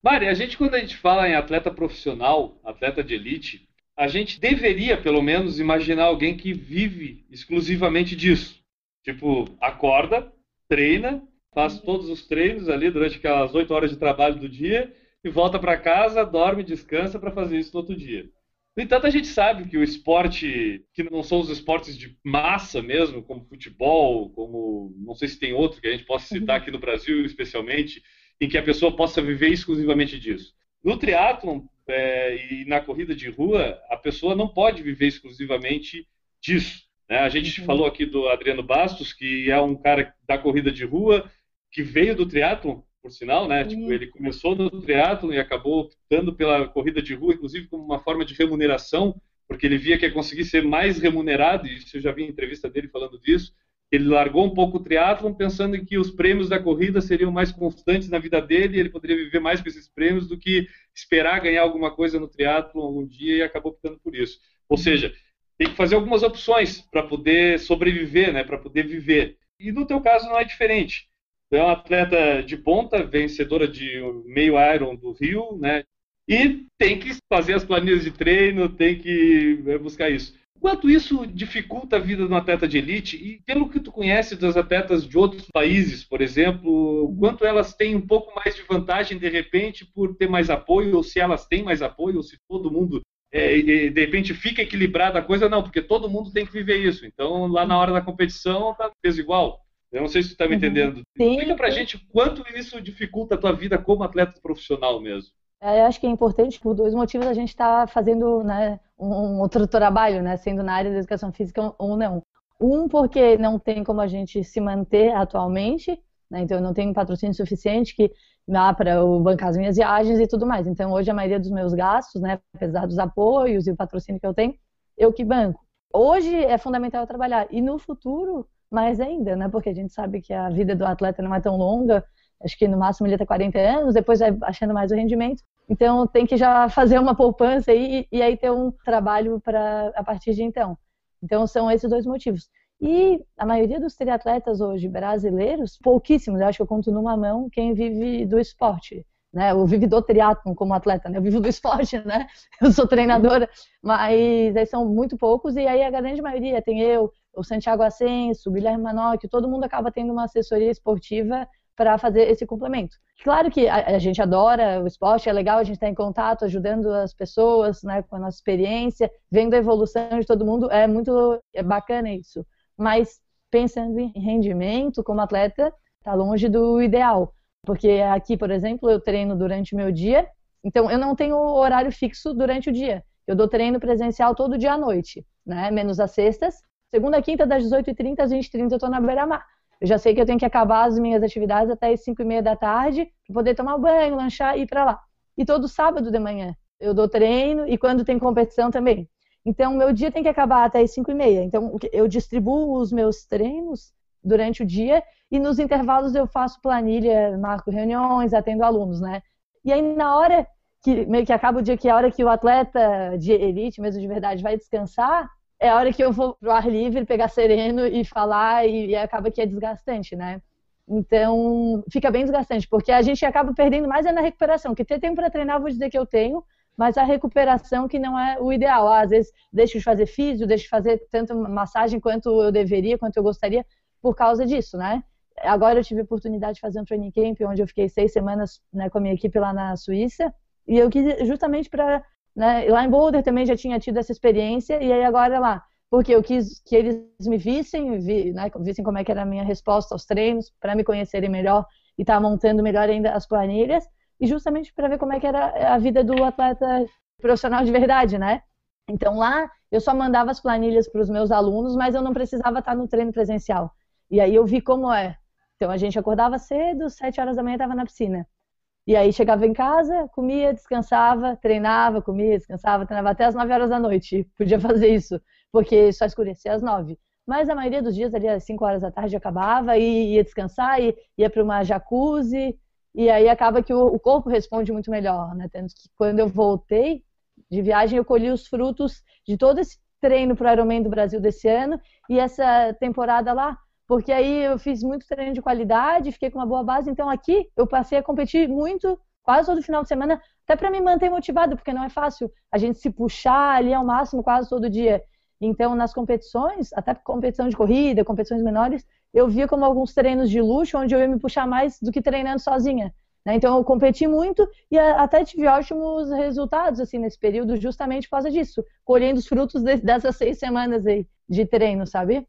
Mari, a gente quando a gente fala em atleta profissional, atleta de elite, a gente deveria, pelo menos, imaginar alguém que vive exclusivamente disso. Tipo, acorda, treina, faz uhum. todos os treinos ali durante aquelas oito horas de trabalho do dia e volta para casa, dorme, descansa para fazer isso no outro dia. No entanto, a gente sabe que o esporte, que não são os esportes de massa mesmo, como futebol, como não sei se tem outro que a gente possa citar uhum. aqui no Brasil, especialmente, em que a pessoa possa viver exclusivamente disso. No triatlon, é, e na corrida de rua, a pessoa não pode viver exclusivamente disso. Né? A gente uhum. falou aqui do Adriano Bastos, que é um cara da corrida de rua, que veio do triatlon, por sinal, né? Tipo, uhum. Tipo, ele começou no triatlon e acabou optando pela corrida de rua, inclusive como uma forma de remuneração, porque ele via que ia conseguir ser mais remunerado, e isso eu já vi em entrevista dele falando disso, ele largou um pouco o triatlon pensando que os prêmios da corrida seriam mais constantes na vida dele e ele poderia viver mais com esses prêmios do que esperar ganhar alguma coisa no triatlon algum dia e acabou optando por isso. Ou seja, tem que fazer algumas opções para poder sobreviver, né, para poder viver. E no teu caso não é diferente. Tu é uma atleta de ponta, vencedora de meio Iron do Rio, né? E tem que fazer as planilhas de treino, tem que é, buscar isso. Quanto isso dificulta a vida de um atleta de elite? E pelo que tu conhece das atletas de outros países, por exemplo, quanto elas têm um pouco mais de vantagem de repente por ter mais apoio, ou se elas têm mais apoio, ou se todo mundo é, de repente fica equilibrada a coisa, não, porque todo mundo tem que viver isso. Então lá na hora da competição tá peso igual. Eu não sei se tu está me uhum. entendendo. Sim. Explica pra gente quanto isso dificulta a tua vida como atleta profissional mesmo. É, eu acho que é importante, por dois motivos, a gente está fazendo né, um outro trabalho, né, sendo na área da educação física ou não. Um, porque não tem como a gente se manter atualmente, né, então eu não tenho patrocínio suficiente que dá para bancar as minhas viagens e tudo mais. Então hoje a maioria dos meus gastos, né, apesar dos apoios e o patrocínio que eu tenho, eu que banco. Hoje é fundamental trabalhar e no futuro mais ainda, né, porque a gente sabe que a vida do atleta não é tão longa, acho que no máximo ele tem 40 anos, depois vai achando mais o rendimento. Então tem que já fazer uma poupança aí e, e aí ter um trabalho para a partir de então. Então são esses dois motivos. E a maioria dos triatletas hoje brasileiros, pouquíssimos, eu acho que eu conto numa mão quem vive do esporte. Né, eu vivo do triatlon como atleta, né? eu vivo do esporte, né? Eu sou treinadora, mas aí são muito poucos e aí a grande maioria tem eu, o Santiago Ascenso, o Guilherme Manoc, todo mundo acaba tendo uma assessoria esportiva para fazer esse complemento. Claro que a, a, gente adora o esporte, é legal a gente estar em contato, ajudando as pessoas, né, com a nossa experiência, vendo a evolução de todo mundo, é muito é bacana isso. Mas pensando em rendimento como atleta, está longe do ideal. Porque aqui, por exemplo, eu treino durante o meu dia, então eu não tenho horário fixo durante o dia. Eu dou treino presencial todo dia à noite, né? Menos as sextas. Segunda, quinta, das 18h30 às 20h30 eu estou na beira-mar. Eu já sei que eu tenho que acabar as minhas atividades até as 5 e meia da tarde, para poder tomar banho, lanchar e ir para lá. E todo sábado de manhã eu dou treino e quando tem competição também. Então, meu dia tem que acabar até as 5 e meia. Então, eu distribuo os meus treinos durante o dia e nos intervalos eu faço planilha, marco reuniões, atendo alunos, né? E aí, na hora que meio que acaba o dia, que é a hora que o atleta de elite, mesmo de verdade, vai descansar, é a hora que eu vou pro ar livre, pegar sereno e falar, e, e acaba que é desgastante, né? Então, fica bem desgastante, porque a gente acaba perdendo mais é na recuperação. Que ter tempo para treinar, vou dizer que eu tenho, mas a recuperação que não é o ideal. Às vezes, deixo de fazer físio, deixo de fazer tanto massagem quanto eu deveria, quanto eu gostaria, por causa disso, né? Agora eu tive a oportunidade de fazer um training camp, onde eu fiquei seis semanas né, com a minha equipe lá na Suíça, e eu quis justamente para né? Lá em Boulder também já tinha tido essa experiência, e aí agora lá, porque eu quis que eles me vissem, vi, né, vissem como é que era a minha resposta aos treinos, para me conhecerem melhor e estar tá montando melhor ainda as planilhas, e justamente para ver como é que era a vida do atleta profissional de verdade, né? Então lá eu só mandava as planilhas para os meus alunos, mas eu não precisava estar no treino presencial. E aí eu vi como é. Então a gente acordava cedo, sete horas da manhã estava na piscina. E aí chegava em casa, comia, descansava, treinava, comia, descansava, treinava até as nove horas da noite. Podia fazer isso, porque só escurecia às nove. Mas a maioria dos dias ali às cinco horas da tarde acabava e ia descansar, e ia para uma jacuzzi, e aí acaba que o, corpo responde muito melhor, né? Tanto que quando eu voltei, de viagem, eu colhi os frutos de todo esse treino para o Ironman do Brasil desse ano e essa temporada lá, porque aí eu fiz muito treino de qualidade, fiquei com uma boa base, então aqui eu passei a competir muito, quase todo final de semana, até para me manter motivado, porque não é fácil a gente se puxar ali ao máximo quase todo dia. Então, nas competições, até competição de corrida, competições menores, eu via como alguns treinos de luxo, onde eu ia me puxar mais do que treinando sozinha. Né? Então eu competi muito e até tive ótimos resultados assim nesse período, justamente por causa disso, colhendo os frutos de, dessas seis semanas aí de treino, sabe?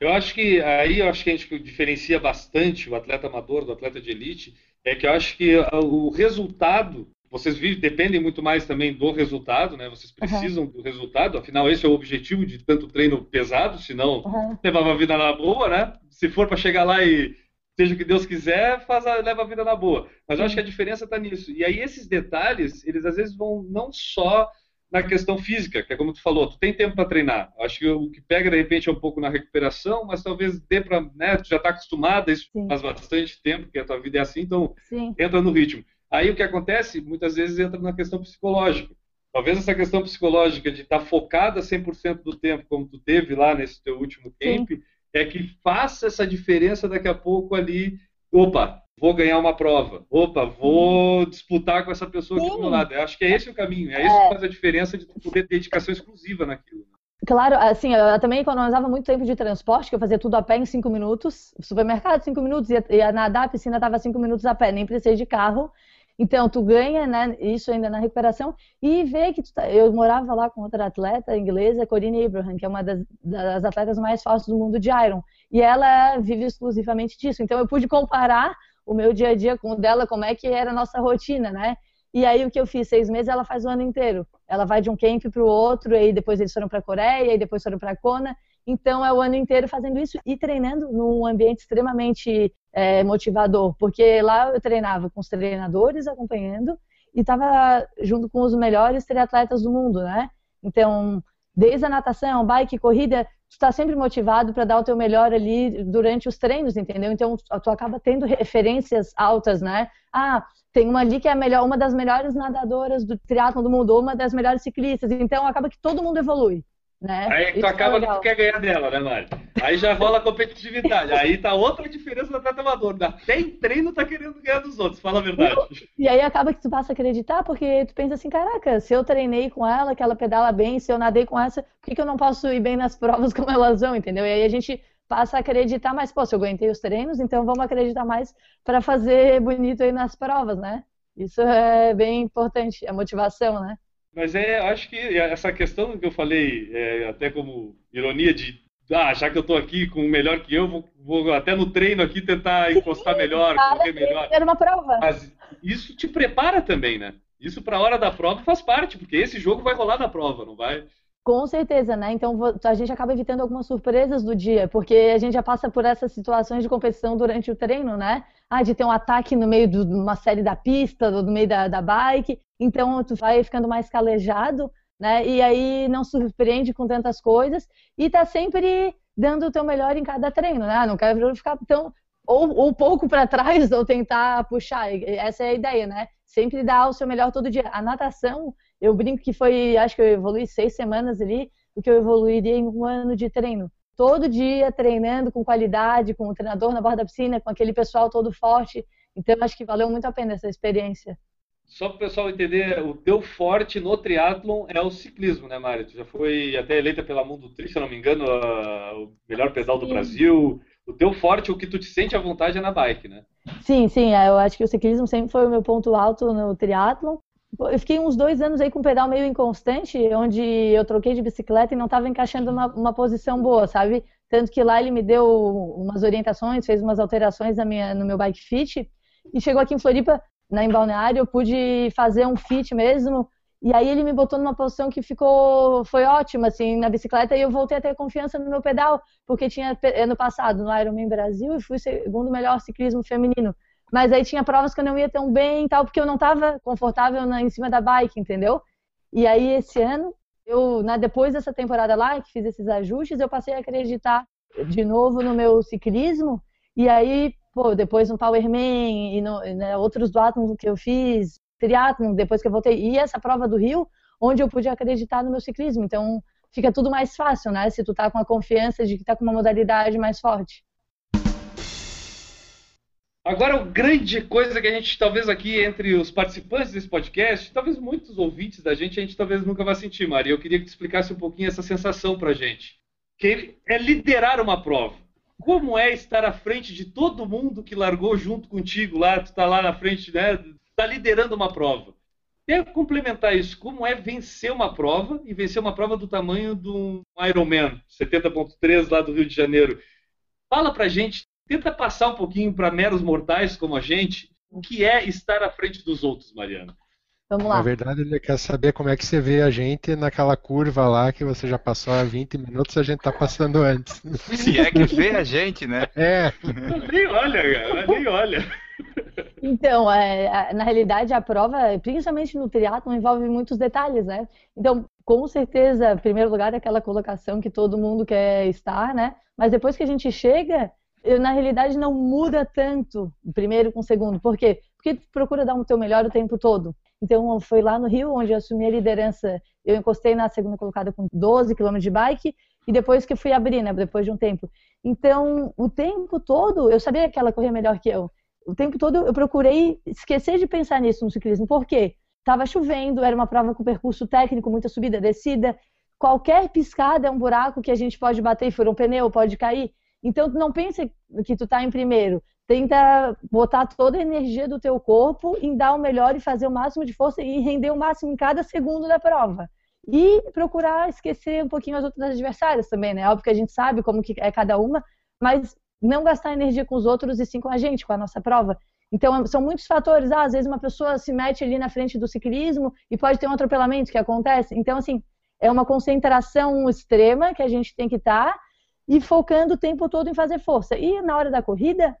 Eu acho que aí eu acho que a gente diferencia bastante o atleta amador do atleta de elite, é que eu acho que o resultado vocês vivem, dependem muito mais também do resultado, né? Vocês precisam uhum. do resultado, afinal esse é o objetivo de tanto treino pesado, senão uhum. levava a vida na boa, né? Se for para chegar lá e seja o que Deus quiser, faz a, leva a vida na boa. Mas eu acho que a diferença está nisso. E aí esses detalhes, eles às vezes vão não só na questão física, que é como tu falou, tu tem tempo para treinar. Acho que o que pega de repente é um pouco na recuperação, mas talvez dê para, né, tu já está acostumada, isso Sim. faz bastante tempo que a tua vida é assim, então Sim. entra no ritmo. Aí o que acontece, muitas vezes entra na questão psicológica. Talvez essa questão psicológica de estar tá focada 100% do tempo, como tu teve lá nesse teu último camp, Sim é que faça essa diferença daqui a pouco ali. Opa, vou ganhar uma prova. Opa, vou disputar com essa pessoa aqui do meu lado. Eu acho que é esse o caminho. É, é. isso que faz a diferença de poder ter dedicação exclusiva naquilo. Claro, assim, eu também economizava muito tempo de transporte, que eu fazia tudo a pé em cinco minutos. Supermercado, cinco minutos, ia, ia nadar, a piscina estava cinco minutos a pé, nem precisei de carro. Então, tu ganha né, isso ainda na recuperação e vê que tá, eu morava lá com outra atleta inglesa, Corinne Abraham, que é uma das, das, atletas mais fortes do mundo de Iron. E ela vive exclusivamente disso. Então, eu pude comparar o meu dia a dia com dela, como é que era a nossa rotina, né? E aí, o que eu fiz? Seis meses, ela faz o ano inteiro. Ela vai de um camp para o outro, e aí depois eles foram para a Coreia, e depois foram para a Kona. Então, é o ano inteiro fazendo isso e treinando num ambiente extremamente é, motivador, porque lá eu treinava com os treinadores acompanhando e estava junto com os melhores triatletas do mundo, né? Então, desde a natação, bike, corrida, tu está sempre motivado para dar o teu melhor ali durante os treinos, entendeu? Então, tu acaba tendo referências altas, né? Ah, tem uma ali que é a melhor, uma das melhores nadadoras do triatlo do mundo, uma das melhores ciclistas. Então, acaba que todo mundo evolui. Né? Aí tu Isso é acaba é que tu quer ganhar dela, né, Mari? Aí já rola a competitividade. Aí tá outra diferença do atleta amador. Até em treino tá querendo ganhar dos outros, fala a verdade. E aí acaba que tu passa a acreditar, porque tu pensa assim, caraca, se eu treinei com ela, que ela pedala bem, se eu nadei com essa, por que, que eu não posso ir bem nas provas como elas vão, entendeu? E aí a gente passa a acreditar mais, pô, se eu aguentei os treinos, então vamos acreditar mais para fazer bonito aí nas provas, né? Isso é bem importante, a motivação, né? Mas é, acho que essa questão que eu falei, é, até como ironia de ah, já que eu estou aqui com o melhor que eu, vou, vou, até no treino aqui tentar encostar melhor, correr melhor. Era uma prova. Mas isso te prepara também, né? Isso para a hora da prova faz parte, porque esse jogo vai rolar na prova, não vai? Com certeza, né? Então a gente acaba evitando algumas surpresas do dia, porque a gente já passa por essas situações de competição durante o treino, né? Ah, de ter um ataque no meio de uma série da pista, no meio da, da bike, então tu vai ficando mais calejado, né? E aí não surpreende com tantas coisas e tá sempre dando o teu melhor em cada treino, né? Não quero ficar tão ou, ou pouco para trás ou tentar puxar. Essa é a ideia, né? Sempre dar o seu melhor todo dia. A natação, eu brinco que foi, acho que eu evolui seis semanas ali, o que eu evoluiria em um ano de treino. Todo dia treinando com qualidade, com o treinador na borda da piscina, com aquele pessoal todo forte. Então, acho que valeu muito a pena essa experiência só para o pessoal entender, o teu forte no triatlon é o ciclismo, né, Mário? Tu já foi até eleita pela Mundo Tri, se não me engano, a, o melhor pedal do sim. Brasil. O teu forte, o que tu te sente à vontade é na bike, né? Sim, sim. É, eu acho que o ciclismo sempre foi o meu ponto alto no triatlon. Eu fiquei uns dois anos aí com um pedal meio inconstante, onde eu troquei de bicicleta e não estava encaixando uma, uma posição boa, sabe? Tanto que lá ele me deu umas orientações, fez umas alterações na minha, no meu bike fit. E chegou aqui em Floripa, na em Balneário, eu pude fazer um fit mesmo. E aí ele me botou numa posição que ficou, foi ótima, assim, na bicicleta. E eu voltei a ter confiança no meu pedal, porque tinha ano passado no Ironman Brasil e fui segundo melhor ciclismo feminino. Mas aí tinha provas que eu não ia tão bem e tal, porque eu não estava confortável na, em cima da bike, entendeu? E aí esse ano, eu, né, depois dessa temporada lá, que fiz esses ajustes, eu passei a acreditar de novo no meu ciclismo. E aí, pô, depois no Powerman e no, né, outros duatlons que eu fiz, triatlon, depois que eu voltei, e essa prova do Rio, onde eu pude acreditar no meu ciclismo. Então, fica tudo mais fácil, né? Se tu tá com a confiança de que tá com uma modalidade mais forte. Agora, a grande coisa que a gente, talvez aqui, entre os participantes desse podcast, talvez muitos ouvintes da gente, a gente talvez nunca vá sentir, Maria. Eu queria que tu explicasse um pouquinho essa sensação pra gente. Que é liderar uma prova. Como é estar à frente de todo mundo que largou junto contigo lá, tu tá lá na frente, né? Tá liderando uma prova. Quer complementar isso, como é vencer uma prova e vencer uma prova do tamanho um Ironman 70.3 lá do Rio de Janeiro. Fala pra gente Tenta passar um pouquinho para meros mortais como a gente o que é estar à frente dos outros, Mariana. Vamos lá. Na verdade, ele quer saber como é que você vê a gente naquela curva lá que você já passou há 20 minutos, a gente tá passando antes. Se é que vê a gente, né? É. nem olha, cara, nem olha. Então, é, na realidade, a prova, principalmente no triatlo, envolve muitos detalhes, né? Então, com certeza, em primeiro lugar, é aquela colocação que todo mundo quer estar, né? Mas depois que a gente chega, na realidade não muda tanto primeiro com o segundo. Por quê? Porque tu procura dar o teu melhor o tempo todo. Então, foi lá no Rio onde eu assumi a liderança. Eu encostei na segunda colocada com 12 km de bike e depois que fui abrir, né? Depois de um tempo. Então, o tempo todo, eu sabia que ela corria melhor que eu. O tempo todo eu procurei esquecer de pensar nisso no ciclismo. Por quê? Tava chovendo, era uma prova com percurso técnico, muita subida, descida. Qualquer piscada é um buraco que a gente pode bater e for um pneu, pode cair. Então, não pense que tu tá em primeiro. Tenta botar toda a energia do teu corpo em dar o melhor e fazer o máximo de força e render o máximo em cada segundo da prova. E procurar esquecer um pouquinho as outras adversárias também, né? Óbvio que a gente sabe como que é cada uma, mas não gastar energia com os outros e sim com a gente, com a nossa prova. Então, são muitos fatores. Ah, às vezes uma pessoa se mete ali na frente do ciclismo e pode ter um atropelamento que acontece. Então, assim, é uma concentração extrema que a gente tem que estar tá, e focando o tempo todo em fazer força. E na hora da corrida,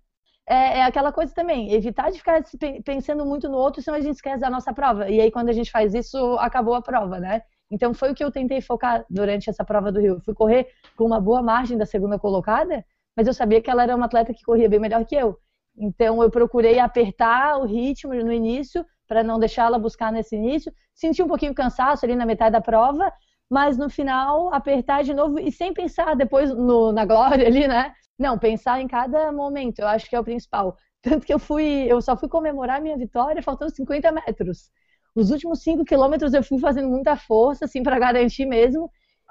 é, é, aquela coisa também, evitar de ficar pensando muito no outro, senão a gente esquece da nossa prova. E aí, quando a gente faz isso, acabou a prova, né? Então, foi o que eu tentei focar durante essa prova do Rio. Eu fui correr com uma boa margem da segunda colocada, mas eu sabia que ela era uma atleta que corria bem melhor que eu. Então, eu procurei apertar o ritmo no início, para não deixá-la buscar nesse início. Senti um pouquinho cansaço ali na metade da prova, mas no final apertar de novo e sem pensar depois no, na glória ali, né? Não, pensar em cada momento, eu acho que é o principal. Tanto que eu fui, eu só fui comemorar minha vitória faltando 50 metros. Os últimos 5 quilômetros eu fui fazendo muita força, assim, para garantir mesmo.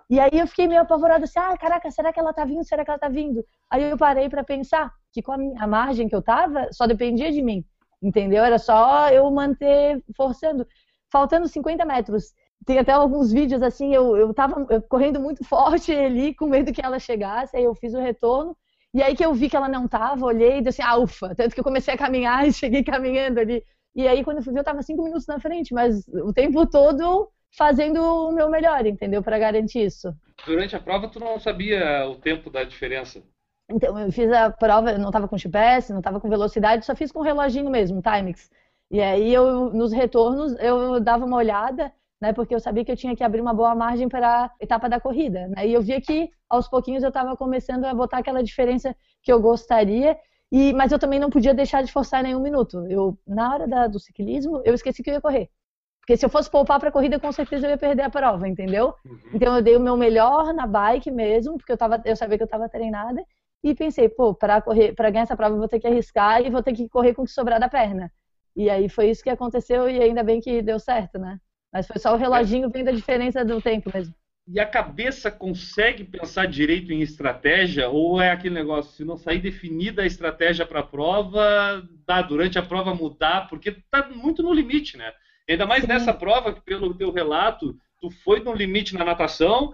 E aí eu fiquei meio apavorada, assim, ah, caraca, será que ela tá vindo? Será que ela tá vindo? Aí eu parei para pensar que com a, minha, a margem que eu tava, só dependia de mim, entendeu? Era só eu manter forçando. Faltando 50 metros tem até alguns vídeos assim, eu, eu tava correndo muito forte ali, com medo que ela chegasse, aí eu fiz o retorno, e aí que eu vi que ela não tava, olhei e disse, assim, ah, ufa, tanto que eu comecei a caminhar e cheguei caminhando ali. E aí quando eu fui ver, eu tava cinco minutos na frente, mas o tempo todo fazendo o meu melhor, entendeu? Para garantir isso. Durante a prova, tu não sabia o tempo da diferença? Então, eu fiz a prova, eu não tava com GPS, não tava com velocidade, só fiz com reloginho mesmo, Timex. E aí eu, nos retornos, eu dava uma olhada, né? Porque eu sabia que eu tinha que abrir uma boa margem para a etapa da corrida, né? E eu via que aos pouquinhos eu estava começando a botar aquela diferença que eu gostaria. E, mas eu também não podia deixar de forçar nenhum minuto. Eu, na hora da, do ciclismo, eu esqueci que eu ia correr. Porque se eu fosse poupar para a corrida, com certeza eu ia perder a prova, entendeu? Uhum. Então eu dei o meu melhor na bike mesmo, porque eu, tava, eu sabia que eu estava treinada. E pensei, pô, para correr, para ganhar essa prova eu vou ter que arriscar e vou ter que correr com o que sobrar da perna. E aí foi isso que aconteceu e ainda bem que deu certo, né? Mas foi só o reloginho vendo a diferença do tempo mesmo. E a cabeça consegue pensar direito em estratégia? Ou é aquele negócio, se não sair definida a estratégia para a prova, dá durante a prova mudar, porque está muito no limite, né? Ainda mais Sim. nessa prova que, pelo teu relato, tu foi no limite na natação,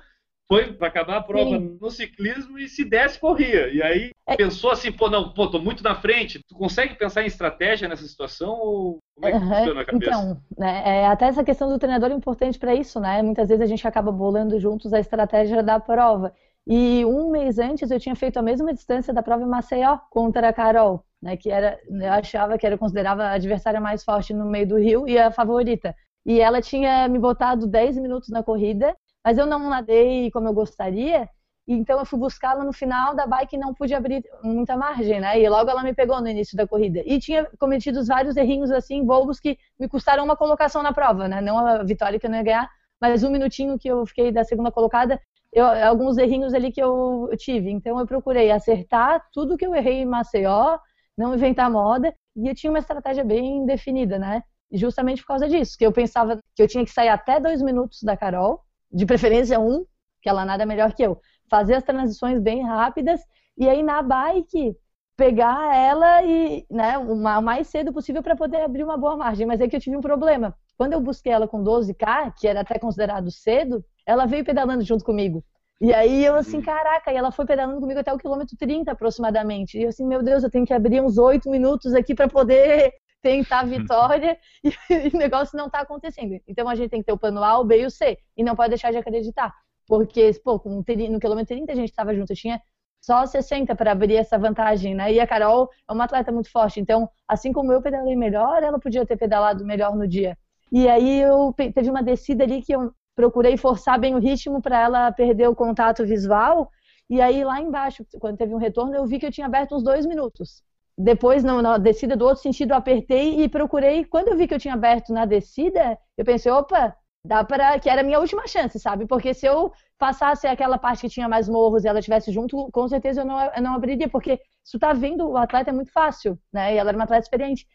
foi para acabar a prova Sim. no ciclismo e se desse, corria. E aí É. pensou assim, pô, não, pô, tô muito na frente. Tu consegue pensar em estratégia nessa situação ou como é que Aham, funciona a cabeça? Então, né, é, até essa questão do treinador é importante para isso, né? Muitas vezes a gente acaba bolando juntos a estratégia da prova. E um mês antes eu tinha feito a mesma distância da prova em Maceió contra a Carol, né? Que era, eu achava que era considerava a adversária mais forte no meio do Rio e a favorita. E ela tinha me botado 10 minutos na corrida, mas eu não nadei como eu gostaria. Então eu fui buscá-la no final da bike e não pude abrir muita margem, né? E logo ela me pegou no início da corrida. E tinha cometido vários errinhos assim, bobos que me custaram uma colocação na prova, né? Não a vitória que eu não ia ganhar, mas um minutinho que eu fiquei da segunda colocada, eu, alguns errinhos ali que eu, eu tive. Então eu procurei acertar tudo que eu errei em Maceió, não inventar moda, e eu tinha uma estratégia bem definida, né? Justamente por causa disso, que eu pensava que eu tinha que sair até dois minutos da Carol, de preferência um, que ela nada melhor que eu fazer as transições bem rápidas e aí na bike pegar ela e né, o ma- o mais cedo possível para poder abrir uma boa margem. Mas é que eu tive um problema. Quando eu busquei ela com 12K, que era até considerado cedo, ela veio pedalando junto comigo. E aí eu assim, caraca, e ela foi pedalando comigo até o quilômetro 30 aproximadamente. E eu assim, meu Deus, eu tenho que abrir uns oito minutos aqui para poder tentar a vitória e, o negócio não tá acontecendo. Então a gente tem que ter o plano A, o B e o C. E não pode deixar de acreditar. Porque, pô, no quilômetro 30 a gente estava junto, tinha só 60 para abrir essa vantagem, né? E a Carol é uma atleta muito forte, então, assim como eu pedalei melhor, ela podia ter pedalado melhor no dia. E aí eu teve uma descida ali que eu procurei forçar bem o ritmo para ela perder o contato visual. E aí lá embaixo, quando teve um retorno, eu vi que eu tinha aberto uns dois minutos. Depois, na, descida do outro sentido, eu apertei e procurei. Quando eu vi que eu tinha aberto na descida, eu pensei, opa, dá para que era a minha última chance, sabe? Porque se eu passasse aquela parte que tinha mais morros e ela estivesse junto, com certeza eu não, eu não abriria, porque se tu tá vendo, o atleta é muito fácil, né? E ela era uma atleta experiente.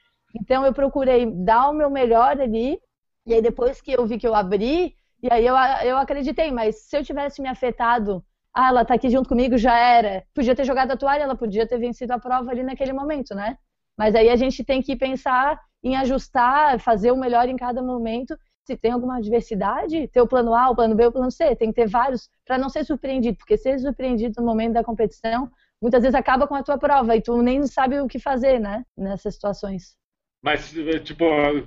Então eu procurei dar o meu melhor ali, e aí depois que eu vi que eu abri, e aí eu, eu acreditei, mas se eu tivesse me afetado, ah, ela tá aqui junto comigo, já era. Podia ter jogado a toalha, ela podia ter vencido a prova ali naquele momento, né? Mas aí a gente tem que pensar em ajustar, fazer o melhor em cada momento. Se tem alguma adversidade, ter o plano A, o plano B, o plano C, tem que ter vários para não ser surpreendido, porque ser surpreendido no momento da competição, muitas vezes acaba com a tua prova e tu nem sabe o que fazer, né, nessas situações. Mas, eh, tipo,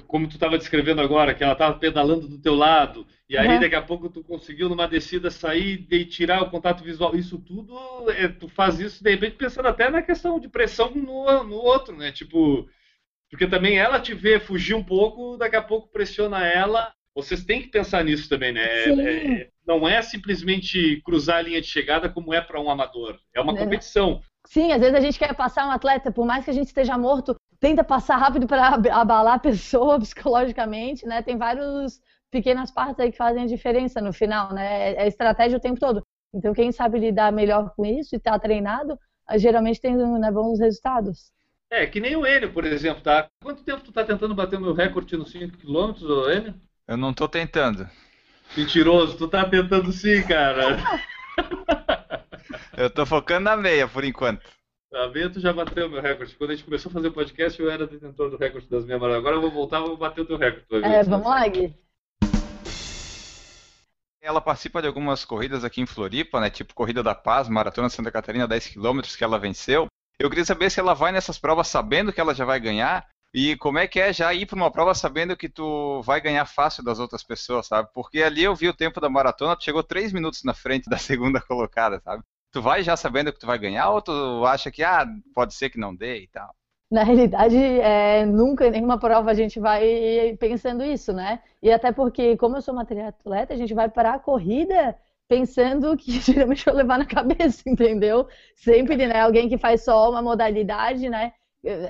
como tu estava descrevendo agora, que ela estava pedalando do teu lado, e aí Uhum. daqui a pouco tu conseguiu numa descida sair e tirar o contato visual. Isso tudo, é, tu faz isso de repente pensando até na questão de pressão no, no outro, né? Tipo, porque também ela te vê fugir um pouco, daqui a pouco pressiona ela. Vocês têm que pensar nisso também, né? Sim. É- não é simplesmente cruzar a linha de chegada como é para um amador. É uma É. competição. Sim, às vezes a gente quer passar um atleta, por mais que a gente esteja morto, tenta passar rápido para abalar a pessoa psicologicamente, né? Tem várias pequenas partes aí que fazem a diferença no final, né? É estratégia o tempo todo. Então, quem sabe lidar melhor com isso e tá treinado, ah, geralmente tem né, bons resultados. É, que nem o Enio, por exemplo, tá? Quanto tempo tu tá tentando bater o meu recorde nos 5 km, Enio? Eu não tô tentando. Mentiroso, tu tá tentando sim, cara. Eu tô focando na meia por enquanto. A Bento já bateu o meu recorde. Quando a gente começou a fazer o podcast, eu era detentor do recorde das minhas maratonas. Agora eu vou voltar e vou bater o teu recorde. É, vamos lá, Gui. Ela participa de algumas corridas aqui em Floripa, né? Tipo Corrida da Paz, Maratona Santa Catarina, 10 km que ela venceu. Eu queria saber se ela vai nessas provas sabendo que ela já vai ganhar e como é que é já ir para uma prova sabendo que tu vai ganhar fácil das outras pessoas, sabe? Porque ali eu vi o tempo da maratona, tu chegou 3 minutos na frente da segunda colocada, sabe? Tu vai já sabendo que tu vai ganhar ou tu acha que, ah, pode ser que não dê e tal? Na realidade, é, nunca em nenhuma prova a gente vai pensando isso, né? E até porque, como eu sou uma triatleta, a gente vai para a corrida pensando que geralmente eu levar na cabeça, entendeu? Sempre, né? Alguém que faz só uma modalidade, né?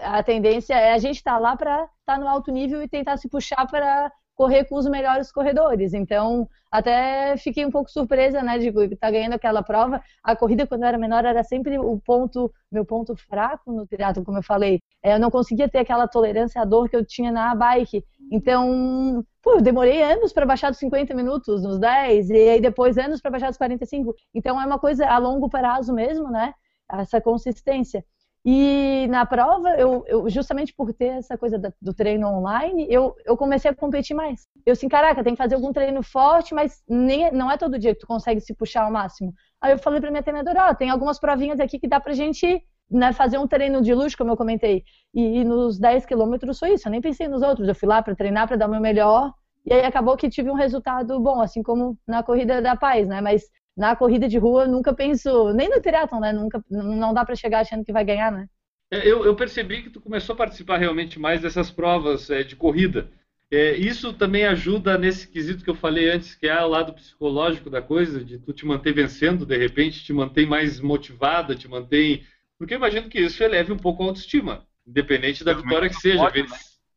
A tendência é a gente estar lá para estar no alto nível e tentar se puxar para correr com os melhores corredores. Então, até fiquei um pouco surpresa, né, de estar ganhando aquela prova. A corrida, quando eu era menor, era sempre o ponto, meu ponto fraco no triatlo, como eu falei. É, eu não conseguia ter aquela tolerância à dor que eu tinha na bike. Então, pô, eu demorei anos para baixar dos 50 minutos, nos 10, e aí depois anos para baixar dos 45. Então, é uma coisa a longo prazo mesmo, né? Essa consistência. E na prova, eu, eu, justamente por ter essa coisa da, do treino online, eu, eu comecei a competir mais. Eu assim, caraca, tem que fazer algum treino forte, mas nem, não é todo dia que tu consegue se puxar ao máximo. Aí eu falei pra minha treinadora, ó, oh, tem algumas provinhas aqui que dá pra gente né, fazer um treino de luxo, como eu comentei. E, e nos 10 quilômetros foi isso, eu nem pensei nos outros. Eu fui lá para treinar, para dar o meu melhor. E aí acabou que tive um resultado bom, assim como na corrida da paz, né? Mas na corrida de rua nunca penso, nem no triatlon, né? Nunca, não dá para chegar achando que vai ganhar, né? É, eu, eu, percebi que tu começou a participar realmente mais dessas provas é, de corrida. É, isso também ajuda nesse quesito que eu falei antes, que é o lado psicológico da coisa, de tu te manter vencendo, de repente te mantém mais motivada, te mantém... Porque eu imagino que isso eleve um pouco a autoestima, independente da vitória que seja. Pode, né?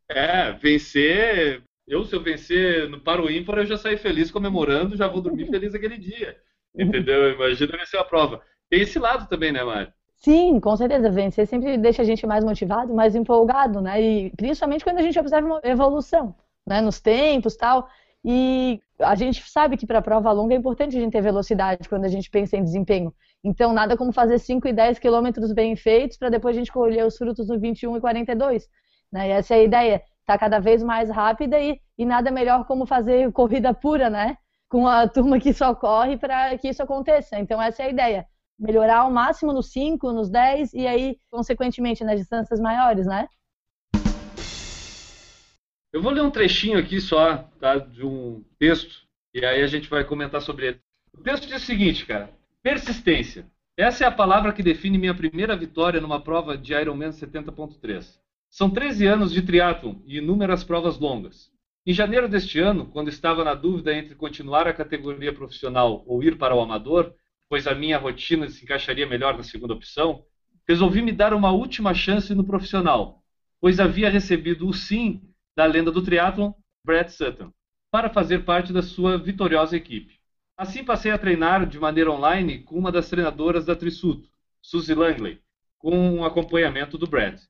É, vencer... Eu, se eu vencer no Paro Ímpar, eu já saí feliz comemorando, já vou dormir feliz aquele dia. Entendeu? Imagina vencer a prova. Tem esse lado também, né, Mário? Sim, com certeza. Vencer sempre deixa a gente mais motivado, mais empolgado, né? E principalmente quando a gente observa uma evolução, né? Nos tempos tal. E a gente sabe que para prova longa é importante a gente ter velocidade quando a gente pensa em desempenho. Então, nada como fazer 5 e 10 quilômetros bem feitos para depois a gente colher os frutos no 21 e 42. Né? E essa é a ideia. Tá cada vez mais rápida e, e nada melhor como fazer corrida pura, né? Com a turma que só corre para que isso aconteça. Então, essa é a ideia. Melhorar ao máximo nos 5, nos 10 e aí, consequentemente, nas distâncias maiores, né? Eu vou ler um trechinho aqui só, tá? De um texto, e aí a gente vai comentar sobre ele. O texto diz o seguinte, cara: persistência. Essa é a palavra que define minha primeira vitória numa prova de Ironman 70.3. São 13 anos de triatlon e inúmeras provas longas. Em janeiro deste ano, quando estava na dúvida entre continuar a categoria profissional ou ir para o amador, pois a minha rotina se encaixaria melhor na segunda opção, resolvi me dar uma última chance no profissional, pois havia recebido o sim da lenda do triatlon, Brett Sutton, para fazer parte da sua vitoriosa equipe. Assim passei a treinar de maneira online com uma das treinadoras da Trisuto, Suzy Langley, com um acompanhamento do Brett.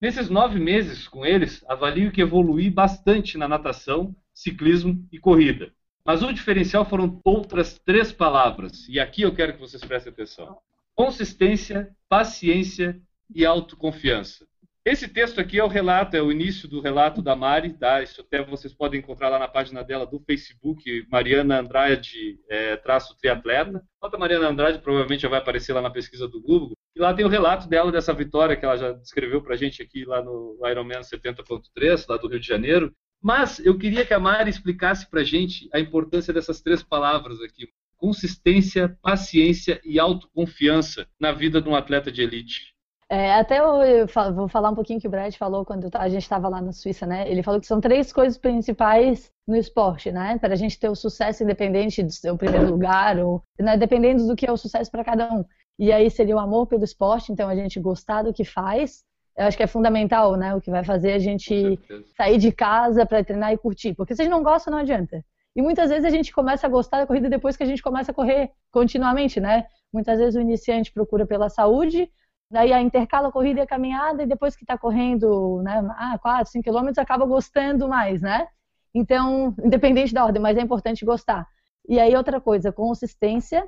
Nesses nove meses com eles, avalio que evolui bastante na natação, ciclismo e corrida. Mas o diferencial foram outras três palavras, e aqui eu quero que vocês prestem atenção: consistência, paciência e autoconfiança. Esse texto aqui é o relato, é o início do relato da Mari, tá? Isso até vocês podem encontrar lá na página dela do Facebook, Mariana Andrade, é, traço triatleta. Bota Mariana Andrade, provavelmente já vai aparecer lá na pesquisa do Google. E lá tem o relato dela dessa vitória que ela já descreveu pra gente aqui lá no Ironman 70.3, lá do Rio de Janeiro. Mas eu queria que a Mari explicasse pra gente a importância dessas três palavras aqui. Consistência, paciência e autoconfiança na vida de um atleta de elite. É, até eu, vou falar um pouquinho que o Brad falou quando a gente estava lá na Suíça, né? Ele falou que são três coisas principais no esporte, né? Para a gente ter o sucesso independente de ser o primeiro lugar, ou né? dependendo do que é o sucesso para cada um. E aí seria o amor pelo esporte, então a gente gostar do que faz. Eu acho que é fundamental, né? O que vai fazer a gente sair de casa para treinar e curtir. Porque se a gente não gosta, não adianta. E muitas vezes a gente começa a gostar da corrida depois que a gente começa a correr continuamente, né? Muitas vezes o iniciante procura pela saúde, daí a intercala a corrida e a caminhada, e depois que está correndo, né, ah, 4, 5 quilômetros, acaba gostando mais, né? Então, independente da ordem, mas é importante gostar. E aí, outra coisa, consistência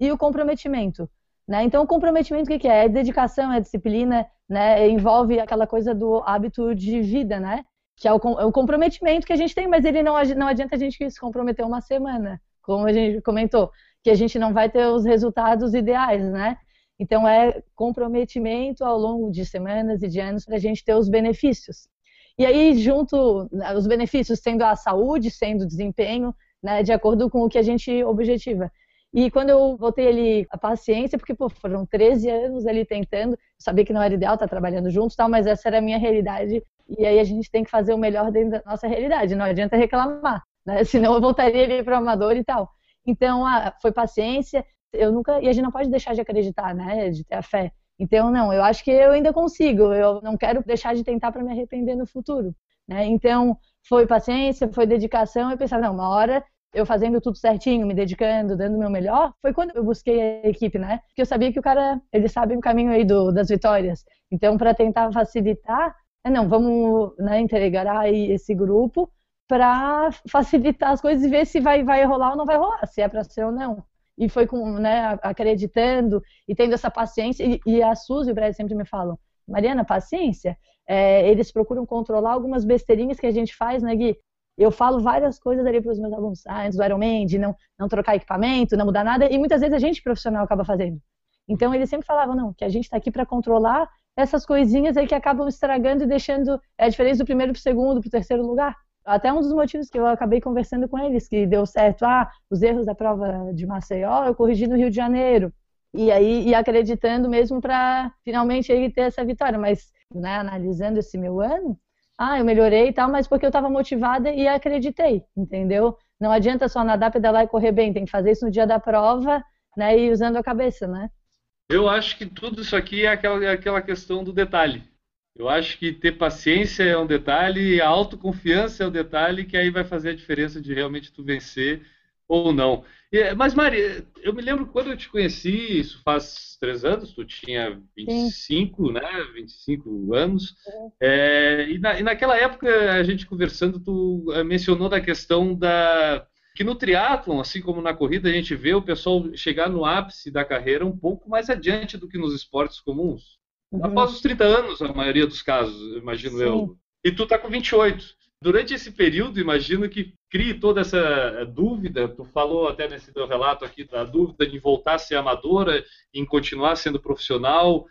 e o comprometimento. Né? Então, o comprometimento, o que, é? É dedicação, é disciplina, né? envolve aquela coisa do hábito de vida, né? que é o, é o comprometimento que a gente tem, mas ele não, não adianta a gente se comprometer uma semana, como a gente comentou, que a gente não vai ter os resultados ideais, né? Então, é comprometimento ao longo de semanas e de anos para a gente ter os benefícios. E aí, junto, né, os benefícios sendo a saúde, sendo o desempenho, né, de acordo com o que a gente objetiva. E quando eu voltei ali a paciência, porque pô, foram 13 anos ali tentando, sabia que não era ideal estar trabalhando juntos, tal, mas essa era a minha realidade. E aí a gente tem que fazer o melhor dentro da nossa realidade, não adianta reclamar, né? Senão eu voltaria ali para o amador e tal. Então, ah, foi paciência, eu nunca e a gente não pode deixar de acreditar, né, de ter a fé. Então não, eu acho que eu ainda consigo. Eu não quero deixar de tentar para me arrepender no futuro, né? Então foi paciência, foi dedicação. Eu pensava não, uma hora eu fazendo tudo certinho, me dedicando, dando o meu melhor, foi quando eu busquei a equipe, né? Porque eu sabia que o cara, ele sabe o caminho aí do, das vitórias. Então, para tentar facilitar, é, não, vamos né, entregar aí esse grupo para facilitar as coisas e ver se vai, vai rolar ou não vai rolar, se é para ser ou não. E foi com, né, acreditando e tendo essa paciência. E, e a Suzy e o Brad sempre me falam, Mariana, paciência. É, eles procuram controlar algumas besteirinhas que a gente faz, né, Gui? Eu falo várias coisas ali para os meus alunos, ah, antes do Ironman, de não, não trocar equipamento, não mudar nada, e muitas vezes a gente profissional acaba fazendo. Então eles sempre falavam, não, que a gente está aqui para controlar essas coisinhas aí que acabam estragando e deixando é, a diferença do primeiro para o segundo, para o terceiro lugar. Até um dos motivos que eu acabei conversando com eles, que deu certo, ah, os erros da prova de Maceió eu corrigi no Rio de Janeiro. E aí, e acreditando mesmo para finalmente aí ter essa vitória. Mas, né, analisando esse meu ano, ah, eu melhorei e tal, mas porque eu estava motivada e acreditei, entendeu? Não adianta só nadar, pedalar e correr bem, tem que fazer isso no dia da prova, né, e usando a cabeça, né? Eu acho que tudo isso aqui é aquela, é aquela questão do detalhe. Eu acho que ter paciência é um detalhe e a autoconfiança é um detalhe que aí vai fazer a diferença de realmente tu vencer ou não. Mas, Mari, eu me lembro quando eu te conheci, isso faz três anos, tu tinha 25, Sim. né? 25 anos. É, e, na, e, naquela época, a gente conversando, tu eh, mencionou da questão da. Que no triatlon, assim como na corrida, a gente vê o pessoal chegar no ápice da carreira um pouco mais adiante do que nos esportes comuns. Uhum. Após os 30 anos, a maioria dos casos, imagino Sim. eu. E tu tá com 28. Durante esse período, imagino que crie toda essa eh, dúvida. Tu falou até nesse teu relato aqui da dúvida de voltar a ser amadora, em continuar sendo profissional.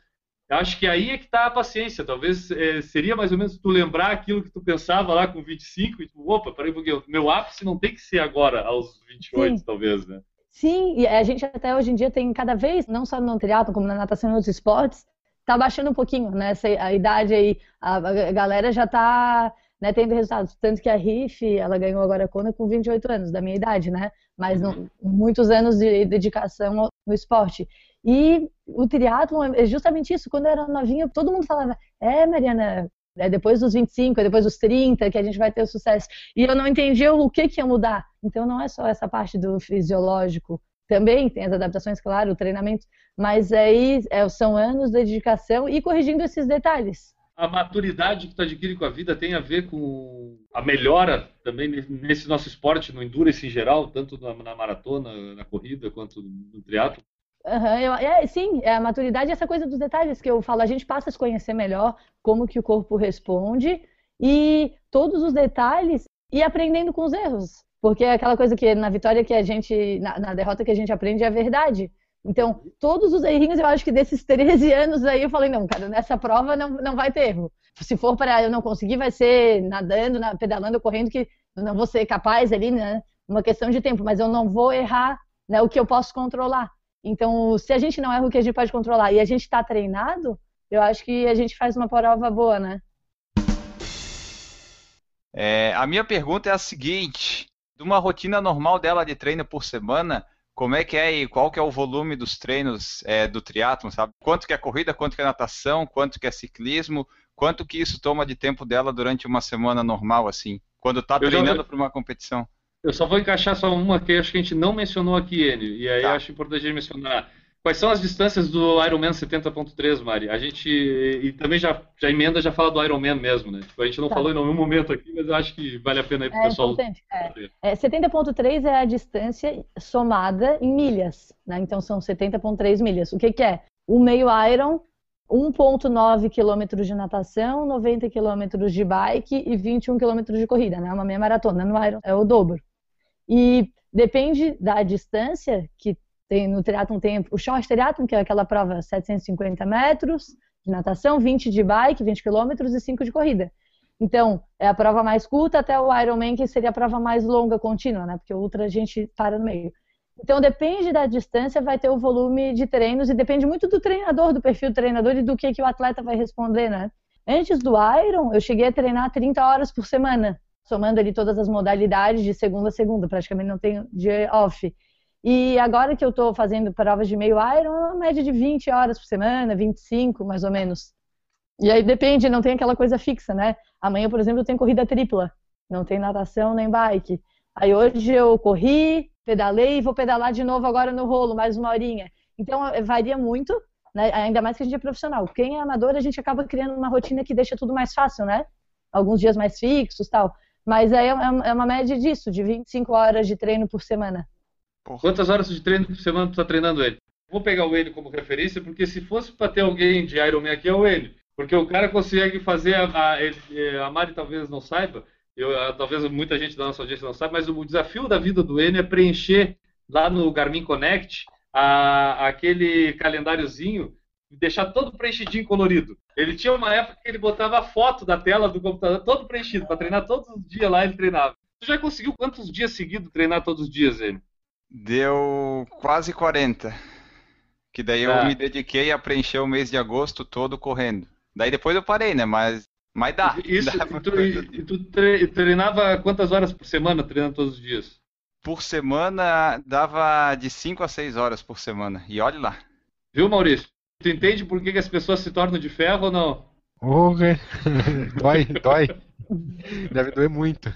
Acho que aí é que está a paciência. Talvez é, seria mais ou menos tu lembrar aquilo que tu pensava lá com 25 e tu, opa, peraí, porque meu ápice não tem que ser agora, aos 28, Sim. talvez, né? Sim, e a gente até hoje em dia tem cada vez, não só no triatlo como na natação e outros esportes, tá baixando um pouquinho, né? Essa, a idade aí, a, a galera já tá né, tendo resultados. Tanto que a Riff, ela ganhou agora a Kona com 28 anos, da minha idade, né? Mas não, muitos anos de dedicação no esporte. E o triatlon é justamente isso. Quando eu era novinha, todo mundo falava, é, Mariana, é depois dos 25, é depois dos 30 que a gente vai ter o sucesso. E eu não entendia o que, que ia mudar. Então não é só essa parte do fisiológico. Também tem as adaptações, claro, o treinamento, mas aí é, são anos de dedicação e corrigindo esses detalhes a maturidade que tu adquire com a vida tem a ver com a melhora também nesse nosso esporte, no endurance em geral, tanto na, na maratona, na corrida, quanto no triatlo? Uhum, eu, é, sim, é a maturidade é essa coisa dos detalhes que eu falo. A gente passa a se conhecer melhor, como que o corpo responde e todos os detalhes e aprendendo com os erros. Porque é aquela coisa que na vitória que a gente, na, na derrota que a gente aprende é a verdade. Então, todos os errinhos, eu acho que desses 13 anos aí, eu falei, não, cara, nessa prova não, não vai ter erro. Se for para eu não conseguir, vai ser nadando, pedalando, correndo, que não vou ser capaz ali, né? Uma questão de tempo, mas eu não vou errar né, o que eu posso controlar. Então, se a gente não erra o que a gente pode controlar e a gente está treinado, eu acho que a gente faz uma prova boa, né? É, a minha pergunta é a seguinte: uma rotina normal dela de treino por semana, como é que é e qual que é o volume dos treinos é, do triatlo, sabe? Quanto que é corrida, quanto que é natação, quanto que é ciclismo, quanto que isso toma de tempo dela durante uma semana normal, assim, quando está treinando para uma competição? Eu só vou encaixar só uma que acho que a gente não mencionou aqui, Enio, e aí tá. acho importante a gente mencionar. Quais são as distâncias do Ironman 70.3, Mari? A gente, e também já, já emenda, já fala do Ironman mesmo, né? Tipo, a gente não tá. falou em nenhum momento aqui, mas eu acho que vale a pena aí pro é pessoal. É. É, 70.3 é a distância somada em milhas, né? Então são 70.3 milhas. O que, que é? O meio Iron, 1.9 quilômetros de natação, 90 quilômetros de bike e 21 quilômetros de corrida, né? Uma meia maratona no Iron é o dobro. E depende da distância que tem, no triatlon tem o short triatlon, que é aquela prova 750 metros de natação, 20 de bike, 20 quilômetros e 5 de corrida. Então, é a prova mais curta até o Ironman, que seria a prova mais longa, contínua, né? Porque o Ultra a gente para no meio. Então, depende da distância, vai ter o volume de treinos e depende muito do treinador, do perfil do treinador e do que, que o atleta vai responder, né? Antes do Iron, eu cheguei a treinar 30 horas por semana, somando ali todas as modalidades de segunda a segunda, praticamente não tenho dia off. E agora que eu estou fazendo provas de meio Iron, é uma média de 20 horas por semana, 25 mais ou menos. E aí depende, não tem aquela coisa fixa, né? Amanhã, por exemplo, eu tenho corrida tripla. Não tem natação nem bike. Aí hoje eu corri, pedalei e vou pedalar de novo agora no rolo, mais uma horinha. Então é, varia muito, né? ainda mais que a gente é profissional. Quem é amador, a gente acaba criando uma rotina que deixa tudo mais fácil, né? Alguns dias mais fixos tal. Mas aí é, é uma média disso, de 25 horas de treino por semana. Porra. Quantas horas de treino por semana tu tá treinando ele? Vou pegar o Enio como referência, porque se fosse para ter alguém de Ironman aqui, é o Enio. Porque o cara consegue fazer, a, a, ele- a Mari talvez não saiba, eu, a- talvez muita gente da nossa audiência não saiba, mas o desafio da vida do Enio é preencher lá no Garmin Connect a- aquele calendáriozinho deixar todo preenchidinho colorido. Ele tinha uma época que ele botava a foto da tela do computador todo preenchido, para treinar todos os dias lá ele treinava. Tu já conseguiu quantos dias seguidos treinar todos os dias, Enio? Deu quase 40. Que daí Tá. eu me dediquei a preencher o mês de agosto todo correndo. Daí depois eu parei, né? Mas, mas dá. Isso, dá e tu, e- e tu tre- treinava quantas horas por semana treinando todos os dias? Por semana dava de 5 a 6 horas por semana. E olhe lá. Viu, Maurício? Tu entende por que, que as pessoas se tornam de ferro ou não? Porra. dói, dói. Deve doer muito.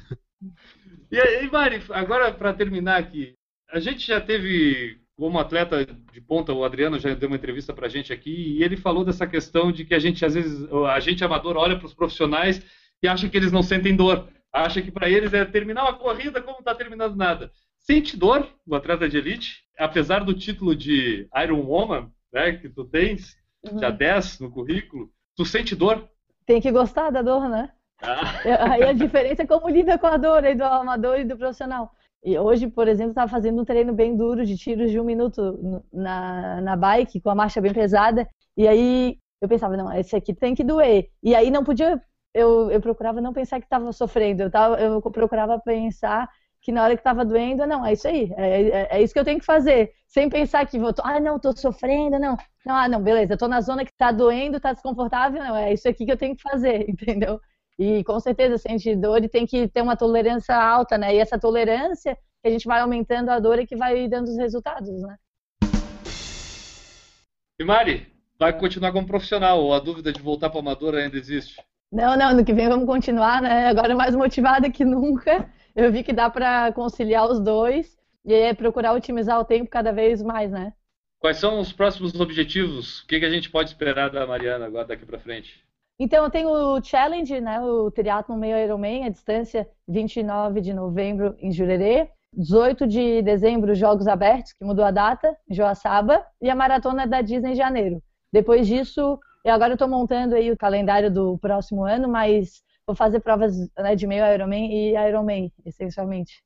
E aí, Mari, agora para terminar aqui, a gente já teve como atleta de ponta, o Adriano já deu uma entrevista pra gente aqui e ele falou dessa questão de que a gente às vezes, a gente amador olha para os profissionais e acha que eles não sentem dor, acha que para eles é terminar uma corrida como não tá terminando nada. Sente dor o atleta de elite, apesar do título de Iron Woman, né, que tu tens, já 10 no currículo, tu sente dor? Tem que gostar da dor, né? Ah, É, Aí a diferença é como lida com a dor aí do amador e do profissional. E hoje, por exemplo, estava fazendo um treino bem duro de tiros de um minuto na, na bike, com a marcha bem pesada. E aí eu pensava, não, esse aqui tem que doer. E aí não podia, eu, eu procurava não pensar que estava sofrendo, eu, tava, eu procurava pensar que na hora que estava doendo, não, é isso aí, é, é, é isso que eu tenho que fazer. Sem pensar que vou, ah, não, tô sofrendo, não. Não, ah, não, beleza, tô na zona que tá doendo, tá desconfortável, não, é isso aqui que eu tenho que fazer, entendeu? E com certeza sente dor e tem que ter uma tolerância alta, né? E essa tolerância que a gente vai aumentando a dor e que vai dando os resultados, né? E Mari, vai continuar como profissional ou a dúvida de voltar para amador ainda existe? Não, não, no que vem vamos continuar, né? Agora mais motivada que nunca. Eu vi que dá para conciliar os dois e é procurar otimizar o tempo cada vez mais, né? Quais são os próximos objetivos? O que, que a gente pode esperar da Mariana agora daqui para frente? Então, eu tenho o Challenge, né, o Triathlon Meio Ironman, a distância 29 de novembro em Jurerê, 18 de dezembro, Jogos Abertos, que mudou a data, em Joaçaba, e a Maratona da Disney em janeiro. Depois disso, eu agora estou montando aí o calendário do próximo ano, mas vou fazer provas né, de meio Ironman e Ironman, essencialmente.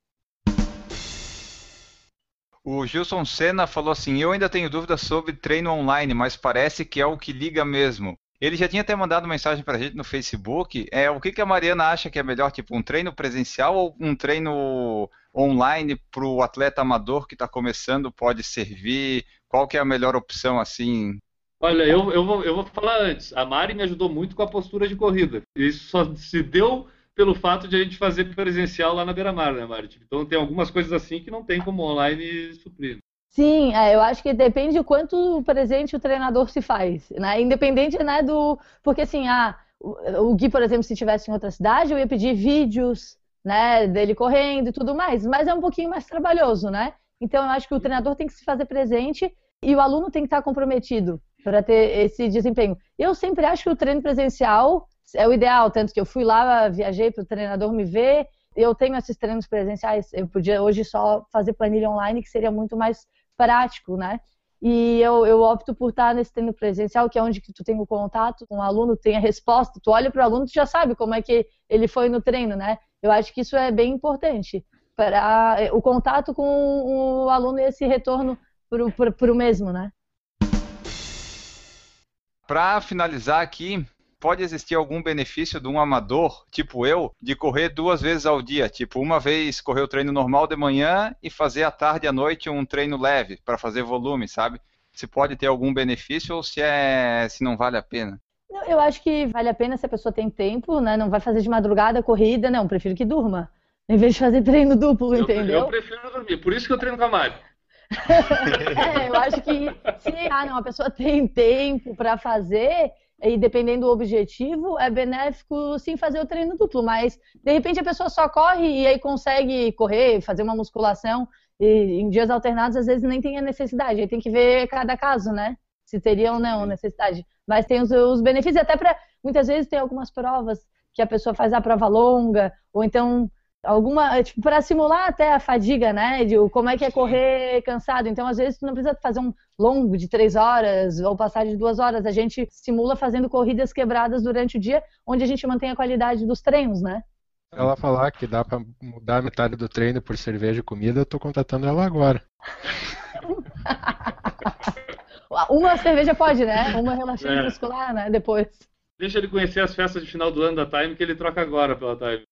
O Gilson Senna falou assim: Eu ainda tenho dúvidas sobre treino online, mas parece que é o que liga mesmo. Ele já tinha até mandado mensagem pra gente no Facebook. É, o que, que a Mariana acha que é melhor, tipo um treino presencial ou um treino online para o atleta amador que está começando pode servir? Qual que é a melhor opção assim? Olha, eu, eu, vou, eu vou falar antes. A Mari me ajudou muito com a postura de corrida. Isso só se deu pelo fato de a gente fazer presencial lá na Beira-Mar, né, Mari? Então tem algumas coisas assim que não tem como online suprir. Sim, é, eu acho que depende o quanto presente o treinador se faz, né? Independente, né, do... Porque, assim, ah, o, Gui, por exemplo, se estivesse em outra cidade, eu ia pedir vídeos, né, dele correndo e tudo mais, mas é um pouquinho mais trabalhoso, né? Então, eu acho que o treinador tem que se fazer presente e o aluno tem que estar comprometido para ter esse desempenho. Eu sempre acho que o treino presencial é o ideal, tanto que eu fui lá, viajei para o treinador me ver, eu tenho esses treinos presenciais, eu podia hoje só fazer planilha online, que seria muito mais prático, né? E eu, eu opto por estar nesse treino presencial, que é onde que tu tem o contato com o aluno, tem a resposta, tu olha para o aluno, tu já sabe como é que ele foi no treino, né? Eu acho que isso é bem importante para o contato com o aluno e esse retorno para o mesmo, né? Para finalizar aqui, pode existir algum benefício de um amador, tipo eu, de correr duas vezes ao dia? Tipo, uma vez correr o treino normal de manhã e fazer à tarde e à noite um treino leve para fazer volume, sabe? Se pode ter algum benefício ou se é se não vale a pena? Eu acho que vale a pena se a pessoa tem tempo, né? Não vai fazer de madrugada corrida, não. Prefiro que durma. Em vez de fazer treino duplo, Eu, entendeu? eu prefiro dormir, por isso que eu treino com a Mari. É, eu acho que se ah, não, a pessoa tem tempo para fazer, e dependendo do objetivo, é benéfico sim fazer o treino duplo, mas de repente a pessoa só corre e aí consegue correr, fazer uma musculação, e em dias alternados às vezes nem tem a necessidade, aí tem que ver cada caso, né? Se teria ou não necessidade. Mas tem os, os benefícios, até para muitas vezes tem algumas provas que a pessoa faz a prova longa, ou então alguma, tipo, para simular até a fadiga, né? De como é que é correr cansado. Então, às vezes, tu não precisa fazer um longo de três horas ou passar de duas horas. A gente simula fazendo corridas quebradas durante o dia, onde a gente mantém a qualidade dos treinos, né? Se ela falar que dá para mudar a metade do treino por cerveja e comida, eu tô contatando ela agora. Uma cerveja pode, né? Uma relaxante É. muscular, né? Depois. Deixa ele conhecer as festas de final do ano da Time, que ele troca agora pela Time.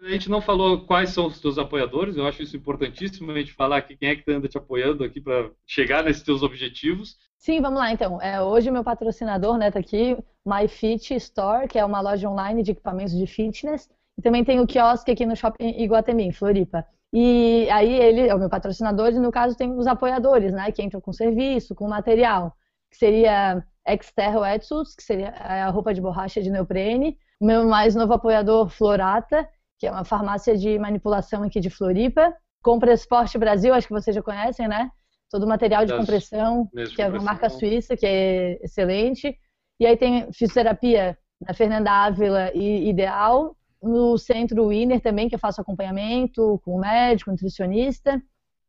A gente não falou quais são os teus apoiadores, eu acho isso importantíssimo a gente falar aqui quem é que anda te apoiando aqui para chegar nesses teus objetivos. Sim, vamos lá então. É, hoje meu patrocinador, né, tá aqui, MyFit Store, que é uma loja online de equipamentos de fitness. E também tem o quiosque aqui no Shopping Iguatemi, em Floripa. E aí ele é o meu patrocinador e no caso tem os apoiadores, né, que entram com serviço, com material, que seria Exterra Wetsuits, que seria a roupa de borracha de neoprene. Meu mais novo apoiador, Florata, que é uma farmácia de manipulação aqui de Floripa. Compra Esporte Brasil, acho que vocês já conhecem, né? Todo o material de compressão, que é uma marca suíça, que é excelente. E aí tem fisioterapia da Fernanda Ávila e Ideal. No centro Winner também, que eu faço acompanhamento com o médico, nutricionista.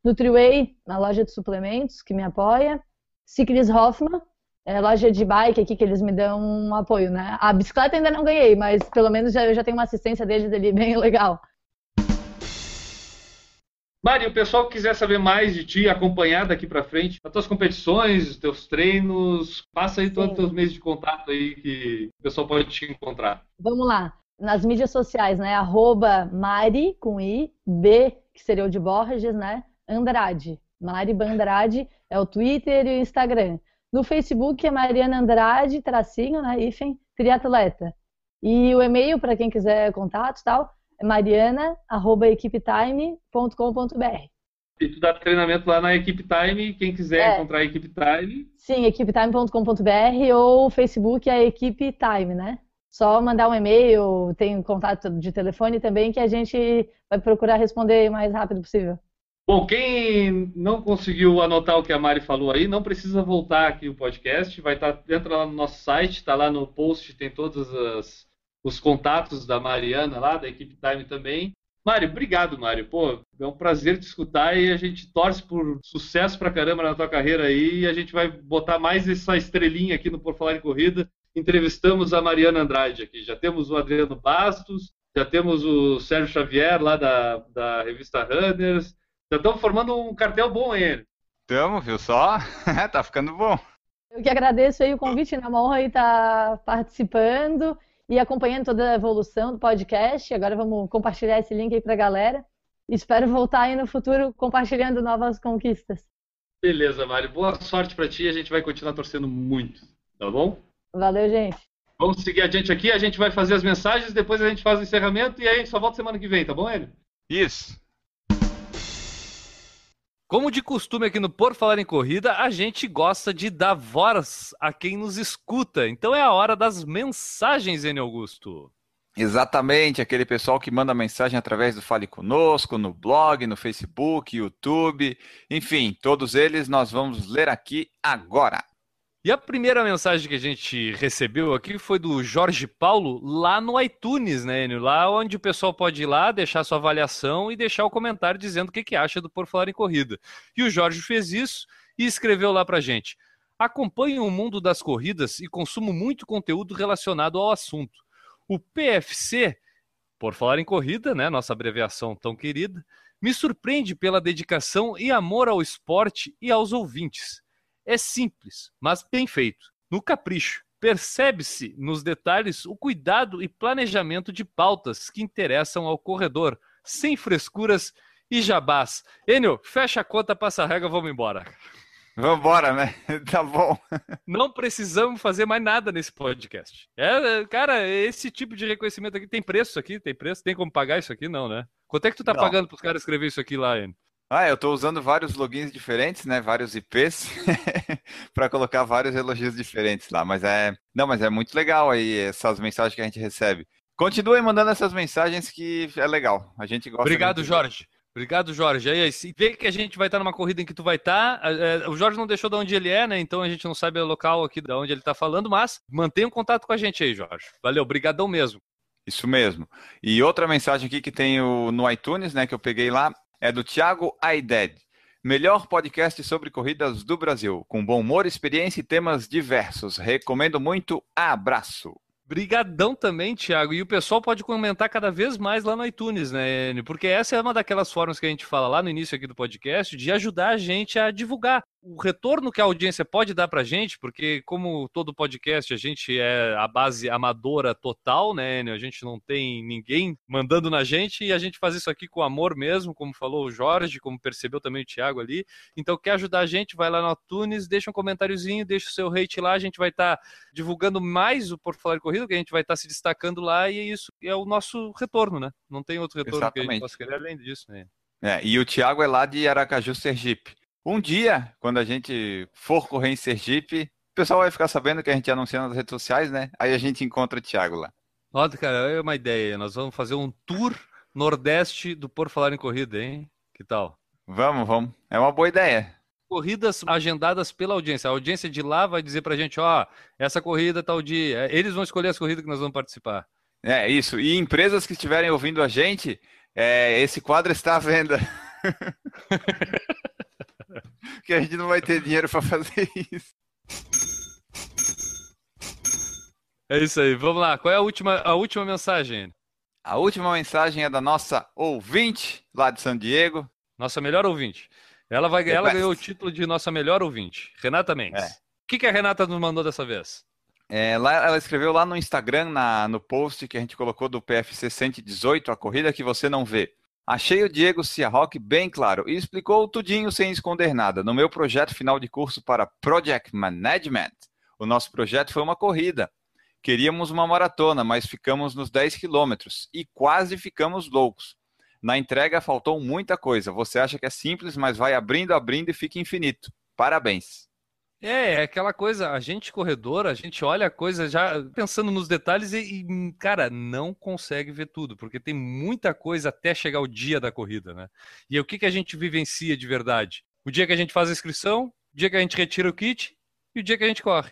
Nutriway, na loja de suplementos, que me apoia. Ciclis Hoffman, é, loja de bike aqui que eles me dão um apoio, né? A bicicleta ainda não ganhei, mas pelo menos já, eu já tenho uma assistência deles ali bem legal. Mari, o pessoal que quiser saber mais de ti, acompanhar daqui para frente, as tuas competições, os teus treinos, passa aí todos os teus meios de contato aí que o pessoal pode te encontrar. Vamos lá. Nas mídias sociais, né? Arroba Mari, com I, B, que seria o de Borges, né? Andrade. Mari Bandrade é o Twitter e o Instagram. No Facebook é Mariana Andrade, tracinho, né? Hífen, triatleta. E o e-mail, para quem quiser contato e tal, é mariana.equipetime.com.br. E tu dá treinamento lá na Equipe Time, quem quiser É. encontrar a Equipe Time, Sim, equipetime.com.br ou o Facebook é Equipe Time, né? Só mandar um e-mail, tem contato de telefone também que a gente vai procurar responder o mais rápido possível. Bom, quem não conseguiu anotar o que a Mari falou aí, não precisa voltar aqui o podcast, vai estar entra lá no nosso site, está lá no post, tem todos as- os contatos da Mariana lá, da equipe Time também. Mari, obrigado, Mari. Pô, é um prazer te escutar e a gente torce por sucesso pra caramba na tua carreira aí e a gente vai botar mais essa estrelinha aqui no Por Falar em Corrida. Entrevistamos a Mariana Andrade aqui. Já temos o Adriano Bastos, já temos o Sérgio Xavier lá da, da revista Runners, já estamos formando um cartel bom aí. Tamo, viu só? tá ficando bom. Eu que agradeço aí o convite, né? É uma honra aí estar participando e acompanhando toda a evolução do podcast. Agora vamos compartilhar esse link aí pra galera. Espero voltar aí no futuro compartilhando novas conquistas. Beleza, Mário. Boa sorte pra ti. A gente vai continuar torcendo muito, tá bom? Valeu, gente. Vamos seguir adiante aqui. A gente vai fazer as mensagens, depois a gente faz o encerramento e aí a gente só volta semana que vem, tá bom, Enio? Isso. Como de costume aqui no Por Falar em Corrida, a gente gosta de dar voz a quem nos escuta. Então é a hora das mensagens, Enio Augusto. Exatamente, aquele pessoal que manda mensagem através do Fale Conosco, no blog, no Facebook, YouTube, enfim, todos eles nós vamos ler aqui agora. E a primeira mensagem que a gente recebeu aqui foi do Jorge Paulo lá no iTunes, né, Enio? Lá onde o pessoal pode ir lá, deixar sua avaliação e deixar o comentário dizendo o que, que acha do Por Falar em Corrida. E o Jorge fez isso e escreveu lá pra gente. Acompanho o mundo das corridas e consumo muito conteúdo relacionado ao assunto. O PFC, Por Falar em Corrida, né, nossa abreviação tão querida, me surpreende pela dedicação e amor ao esporte e aos ouvintes. É simples, mas bem feito. No capricho, percebe-se nos detalhes o cuidado e planejamento de pautas que interessam ao corredor, sem frescuras e jabás. Enio, fecha a conta, passa a regra, vamos embora. Vambora, né? Tá bom. Não precisamos fazer mais nada nesse podcast. É, cara, esse tipo de reconhecimento aqui tem preço aqui, tem preço, tem como pagar isso aqui não, né? Quanto é que tu tá Não. pagando pros caras escrever isso aqui lá, Enio? Ah, eu tô usando vários logins diferentes, né? Vários IPs para colocar vários elogios diferentes lá, mas é, não, mas é muito legal aí essas mensagens que a gente recebe. Continuem mandando essas mensagens que é legal. A gente gosta Obrigado, muito Jorge. Obrigado, Jorge. Aí, se vê que a gente vai estar numa corrida em que tu vai estar. é, o Jorge não deixou de onde ele é, né? Então a gente não sabe o local aqui de onde ele tá falando, mas mantenha um contato com a gente aí, Jorge. Valeu, brigadão mesmo. Isso mesmo. E outra mensagem aqui que tem no iTunes, né, que eu peguei lá, é do Thiago Aided. Melhor podcast sobre corridas do Brasil, com bom humor, experiência e temas diversos. Recomendo muito. Abraço. Brigadão também, Thiago. E o pessoal pode comentar cada vez mais lá no iTunes, né, Enio? Porque essa é uma daquelas formas que a gente fala lá no início aqui do podcast de ajudar a gente a divulgar o retorno que a audiência pode dar para a gente, porque como todo podcast, a gente é a base amadora total, né? A gente não tem ninguém mandando na gente e a gente faz isso aqui com amor mesmo, como falou o Jorge, como percebeu também o Thiago ali. Então, quer ajudar a gente, vai lá no iTunes, deixa um comentáriozinho, deixa o seu hate lá, a gente vai estar tá divulgando mais o Por Falar em Corrida, que a gente vai estar tá se destacando lá e é isso é o nosso retorno, né? Não tem outro retorno Exatamente. que a gente possa querer além disso, né? É, e o Thiago é lá de Aracaju, Sergipe. Um dia, quando a gente for correr em Sergipe, o pessoal vai ficar sabendo que a gente anuncia nas redes sociais, né? Aí a gente encontra o Thiago lá. Olha, cara, é uma ideia. Nós vamos fazer um tour nordeste do Por Falar em Corrida, hein? Que tal? Vamos, vamos. É uma boa ideia. Corridas agendadas pela audiência. A audiência de lá vai dizer pra gente, ó, essa corrida tal dia. Eles vão escolher as corridas que nós vamos participar. É, isso. E empresas que estiverem ouvindo a gente, é, esse quadro está à venda. que a gente não vai ter dinheiro para fazer isso. É isso aí. Vamos lá. Qual é a última, a última mensagem? A última mensagem é da nossa ouvinte lá de San Diego. Nossa melhor ouvinte. Ela, vai, ela ganhou o título de nossa melhor ouvinte. Renata Mendes. É. O que, que a Renata nos mandou dessa vez? É, lá, ela escreveu lá no Instagram, na, no post que a gente colocou do PFC 118, a corrida que você não vê. Achei o Diego Ciarroque bem claro e explicou tudinho sem esconder nada. No meu projeto final de curso para Project Management, o nosso projeto foi uma corrida. Queríamos uma maratona, mas ficamos nos 10 quilômetros e quase ficamos loucos. Na entrega faltou muita coisa. Você acha que é simples, mas vai abrindo, abrindo e fica infinito. Parabéns. É, é aquela coisa, a gente corredor, a gente olha a coisa já pensando nos detalhes e, e, cara, não consegue ver tudo, porque tem muita coisa até chegar o dia da corrida, né? E o que, que a gente vivencia de verdade? O dia que a gente faz a inscrição, o dia que a gente retira o kit e o dia que a gente corre.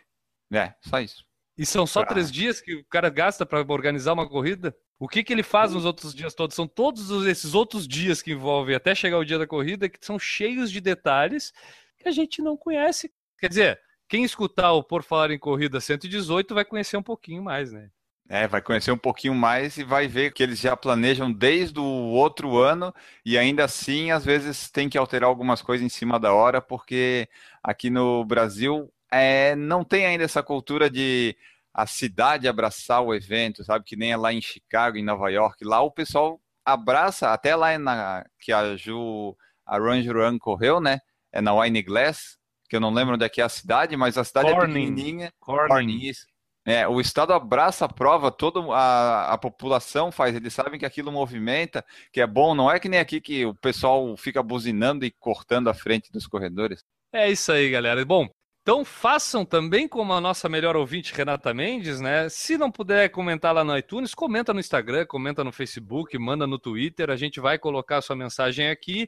É, só isso. E são só três dias que o cara gasta para organizar uma corrida? O que, que ele faz nos outros dias todos? São todos esses outros dias que envolvem até chegar o dia da corrida que são cheios de detalhes que a gente não conhece Quer dizer, quem escutar o Por Falar em Corrida 118 vai conhecer um pouquinho mais, né? É, vai conhecer um pouquinho mais e vai ver que eles já planejam desde o outro ano e ainda assim, às vezes, tem que alterar algumas coisas em cima da hora, porque aqui no Brasil é, não tem ainda essa cultura de a cidade abraçar o evento, sabe? Que nem é lá em Chicago, em Nova York. Lá o pessoal abraça, até lá na, que a Ju, a Run correu, né? É na Wine Glass, que eu não lembro onde é que é a cidade, mas a cidade Corning. é pequenininha. Corning. É, o Estado abraça a prova, toda a, a população faz, eles sabem que aquilo movimenta, que é bom, não é que nem aqui que o pessoal fica buzinando e cortando a frente dos corredores. É isso aí, galera. Bom, então façam também como a nossa melhor ouvinte, Renata Mendes, né? Se não puder comentar lá no iTunes, comenta no Instagram, comenta no Facebook, manda no Twitter, a gente vai colocar a sua mensagem aqui.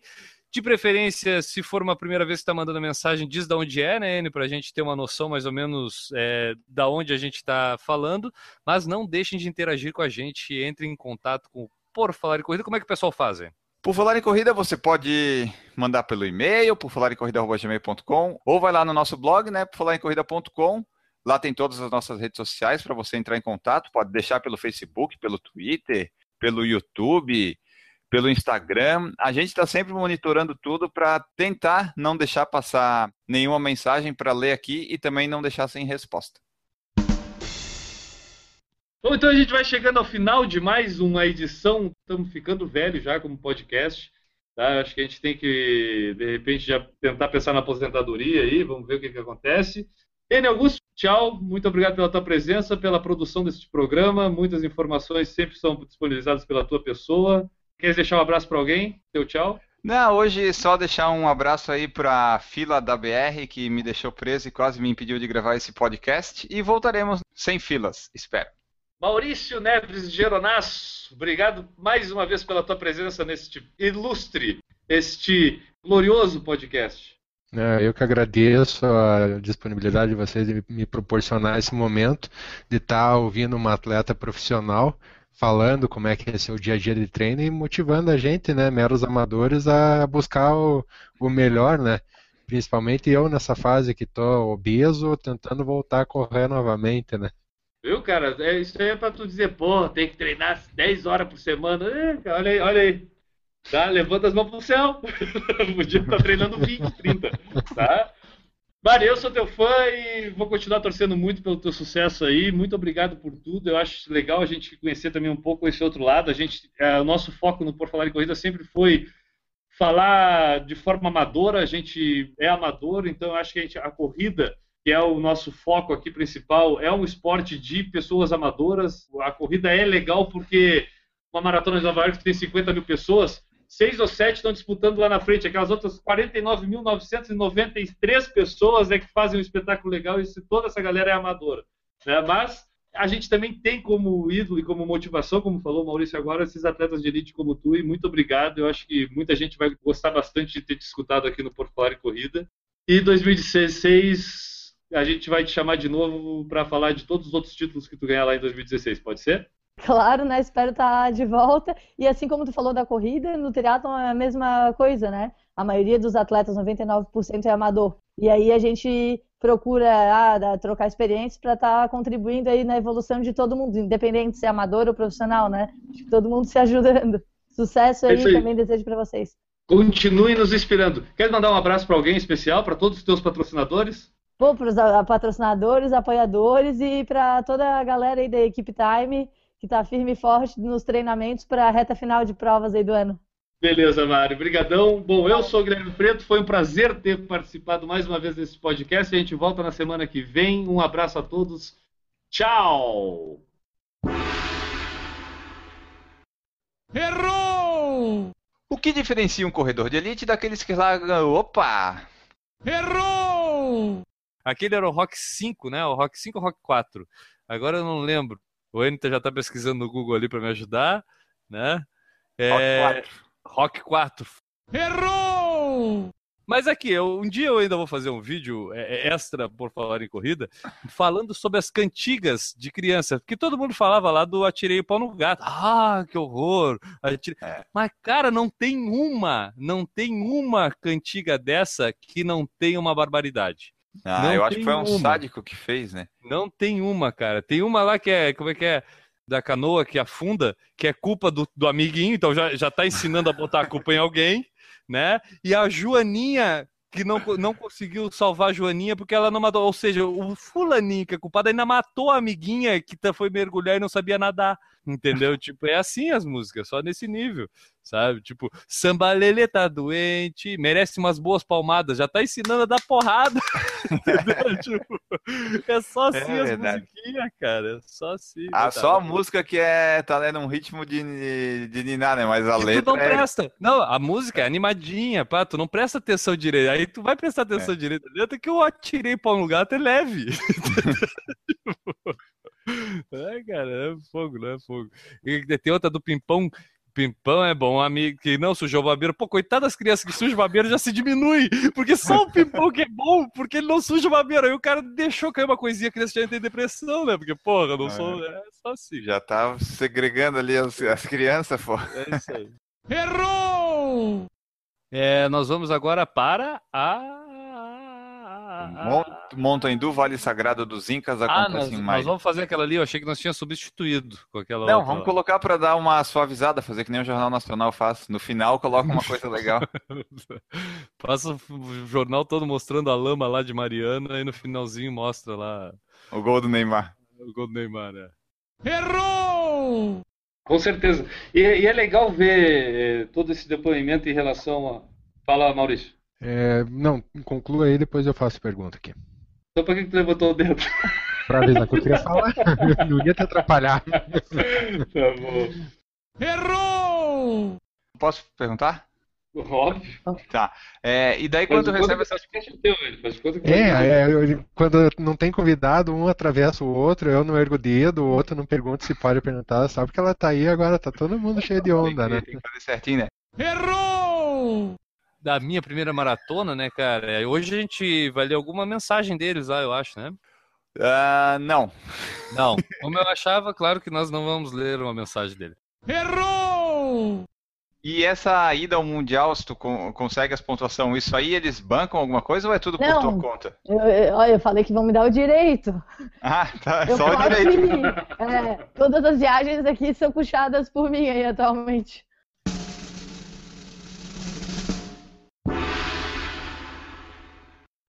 De preferência, se for uma primeira vez que está mandando mensagem, diz de onde é, né, N, para a gente ter uma noção mais ou menos é, da onde a gente está falando. Mas não deixem de interagir com a gente, entre em contato com Por Falar em Corrida. Como é que o pessoal faz? Hein? Por falar em corrida, você pode mandar pelo e-mail, por falar em corrida.gmail.com, ou vai lá no nosso blog, né, por falar em corrida.com. Lá tem todas as nossas redes sociais para você entrar em contato. Pode deixar pelo Facebook, pelo Twitter, pelo YouTube, pelo Instagram. A gente está sempre monitorando tudo para tentar não deixar passar nenhuma mensagem para ler aqui e também não deixar sem resposta. Bom, então a gente vai chegando ao final de mais uma edição. Estamos ficando velho já como podcast. Tá? Acho que a gente tem que, de repente, já tentar pensar na aposentadoria aí. Vamos ver o que, que acontece. Enio Augusto, tchau. Muito obrigado pela tua presença, pela produção deste programa. Muitas informações sempre são disponibilizadas pela tua pessoa. Quer deixar um abraço para alguém? Teu tchau. Não, hoje só deixar um abraço aí para a fila da BR que me deixou preso e quase me impediu de gravar esse podcast e voltaremos sem filas, espero. Maurício Neves Geronasso, obrigado mais uma vez pela tua presença neste ilustre, este glorioso podcast. É, eu que agradeço a disponibilidade de vocês de me proporcionar esse momento de estar ouvindo uma atleta profissional falando como é que é seu dia a dia de treino e motivando a gente, né, meros amadores, a buscar o, o melhor, né? Principalmente eu nessa fase que tô obeso, tentando voltar a correr novamente, né? Viu, cara? É, isso aí é pra tu dizer, pô, tem que treinar 10 horas por semana. É, olha aí, olha aí. Tá? Levanta as mãos pro céu. Podia estar treinando 20, 30. Tá? Mari, eu sou teu fã e vou continuar torcendo muito pelo teu sucesso aí. Muito obrigado por tudo. Eu acho legal a gente conhecer também um pouco esse outro lado. A gente, é, o nosso foco no Por Falar em Corrida sempre foi falar de forma amadora. A gente é amador, então eu acho que a, gente, a corrida, que é o nosso foco aqui principal, é um esporte de pessoas amadoras. A corrida é legal porque uma maratona de Nova York tem 50 mil pessoas seis ou sete estão disputando lá na frente. Aquelas outras 49.993 pessoas é que fazem um espetáculo legal e toda essa galera é amadora. Né? Mas a gente também tem como ídolo e como motivação, como falou o Maurício agora, esses atletas de elite como tu. E muito obrigado. Eu acho que muita gente vai gostar bastante de ter te escutado aqui no Porto Falar em Corrida. E 2016 a gente vai te chamar de novo para falar de todos os outros títulos que tu ganhar lá em 2016. Pode ser? Claro, né? Espero estar de volta. E assim como tu falou da corrida, no triatlon é a mesma coisa, né? A maioria dos atletas, 99% é amador. E aí a gente procura ah, trocar experiências para estar tá contribuindo aí na evolução de todo mundo, independente se é amador ou profissional, né? Todo mundo se ajudando. Sucesso aí, é também desejo para vocês. Continue nos inspirando. Quer mandar um abraço para alguém especial, para todos os teus patrocinadores? Pô, para os patrocinadores, apoiadores e para toda a galera aí da Equipe Time que está firme e forte nos treinamentos para a reta final de provas aí do ano. Beleza, Mário. Obrigadão. Bom, eu sou o Guilherme Preto. Foi um prazer ter participado mais uma vez desse podcast. A gente volta na semana que vem. Um abraço a todos. Tchau! Errou! O que diferencia um corredor de elite daqueles que largam... Opa! Errou! Aquele era o Rock 5, né? O Rock 5 ou Rock 4? Agora eu não lembro. O Anitta já está pesquisando no Google ali para me ajudar, né? É... Rock 4. Rock 4. Errou! Mas aqui, eu, um dia eu ainda vou fazer um vídeo é, é, extra, por falar em corrida, falando sobre as cantigas de criança. Porque todo mundo falava lá do atirei o pau no gato. Ah, que horror! Atirei... É. Mas, cara, não tem uma, não tem uma cantiga dessa que não tenha uma barbaridade. Ah, não eu acho que foi um uma. sádico que fez, né? Não tem uma, cara. Tem uma lá que é. Como é que é? Da canoa que afunda, que é culpa do, do amiguinho, então já, já tá ensinando a botar a culpa em alguém, né? E a Joaninha, que não, não conseguiu salvar a Joaninha porque ela não matou. Ou seja, o fulaninho que é culpado ainda matou a amiguinha que foi mergulhar e não sabia nadar. Entendeu? tipo, é assim as músicas, só nesse nível, sabe? Tipo, samba lele tá doente, merece umas boas palmadas, já tá ensinando a dar porrada. entendeu? tipo, é só assim é as musiquinhas, cara. É só assim. Ah, só a música que é tá lendo um ritmo de, de ninar, né? Mas a e letra. Tu não é... presta. Não, a música é animadinha, pá, tu não presta atenção direito. Aí tu vai prestar atenção é. direito. Dentro que eu atirei pra um lugar até leve. tipo... É, cara, é fogo, não é fogo. E tem outra do Pimpão. Pimpão é bom, amigo que não sujou o barbeiro. Pô, coitado das crianças que sujam o barbeiro já se diminui. Porque só o Pimpão que é bom, porque ele não suja o barbeiro. Aí o cara deixou cair uma coisinha, a criança já tem depressão, né? Porque, porra, não sou. É, é só assim. Já tá segregando ali as, as crianças, pô. É isso aí. Errou! É, nós vamos agora para a Montandu, Vale Sagrado dos Incas, acontece ah, nós, em maio. Nós vamos fazer aquela ali, eu achei que nós tínhamos substituído com aquela Não, outra. vamos colocar para dar uma suavizada, fazer que nem o Jornal Nacional faz. No final, coloca uma coisa legal. Passa o jornal todo mostrando a lama lá de Mariana e no finalzinho mostra lá... O gol do Neymar. O gol do Neymar, é. Errou! Com certeza. E, e é legal ver eh, todo esse depoimento em relação a... Fala, Maurício. É, não, conclua aí, depois eu faço pergunta aqui. Então por que, que tu levantou o dedo? Pra avisar que eu queria falar. não ia te atrapalhar. tá bom. Errou! Posso perguntar? Óbvio. Tá. É, e daí quando recebe essas. É, é eu, quando não tem convidado, um atravessa o outro, eu não ergo o dedo, o outro não pergunta se pode perguntar, sabe que ela tá aí agora, tá todo mundo cheio de onda, tem que, né? Tem que fazer certinho, né? Errou! Da minha primeira maratona, né, cara? Hoje a gente vai ler alguma mensagem deles lá, eu acho, né? Ah, não. Não. Como eu achava, claro que nós não vamos ler uma mensagem dele. Errou! E essa ida ao Mundial, se tu con- consegue as pontuação, isso aí eles bancam alguma coisa ou é tudo por Não. tua conta? Eu, eu, olha, eu falei que vão me dar o direito. Ah, tá. Eu Só o direito. ir. É, todas as viagens aqui são puxadas por mim aí atualmente.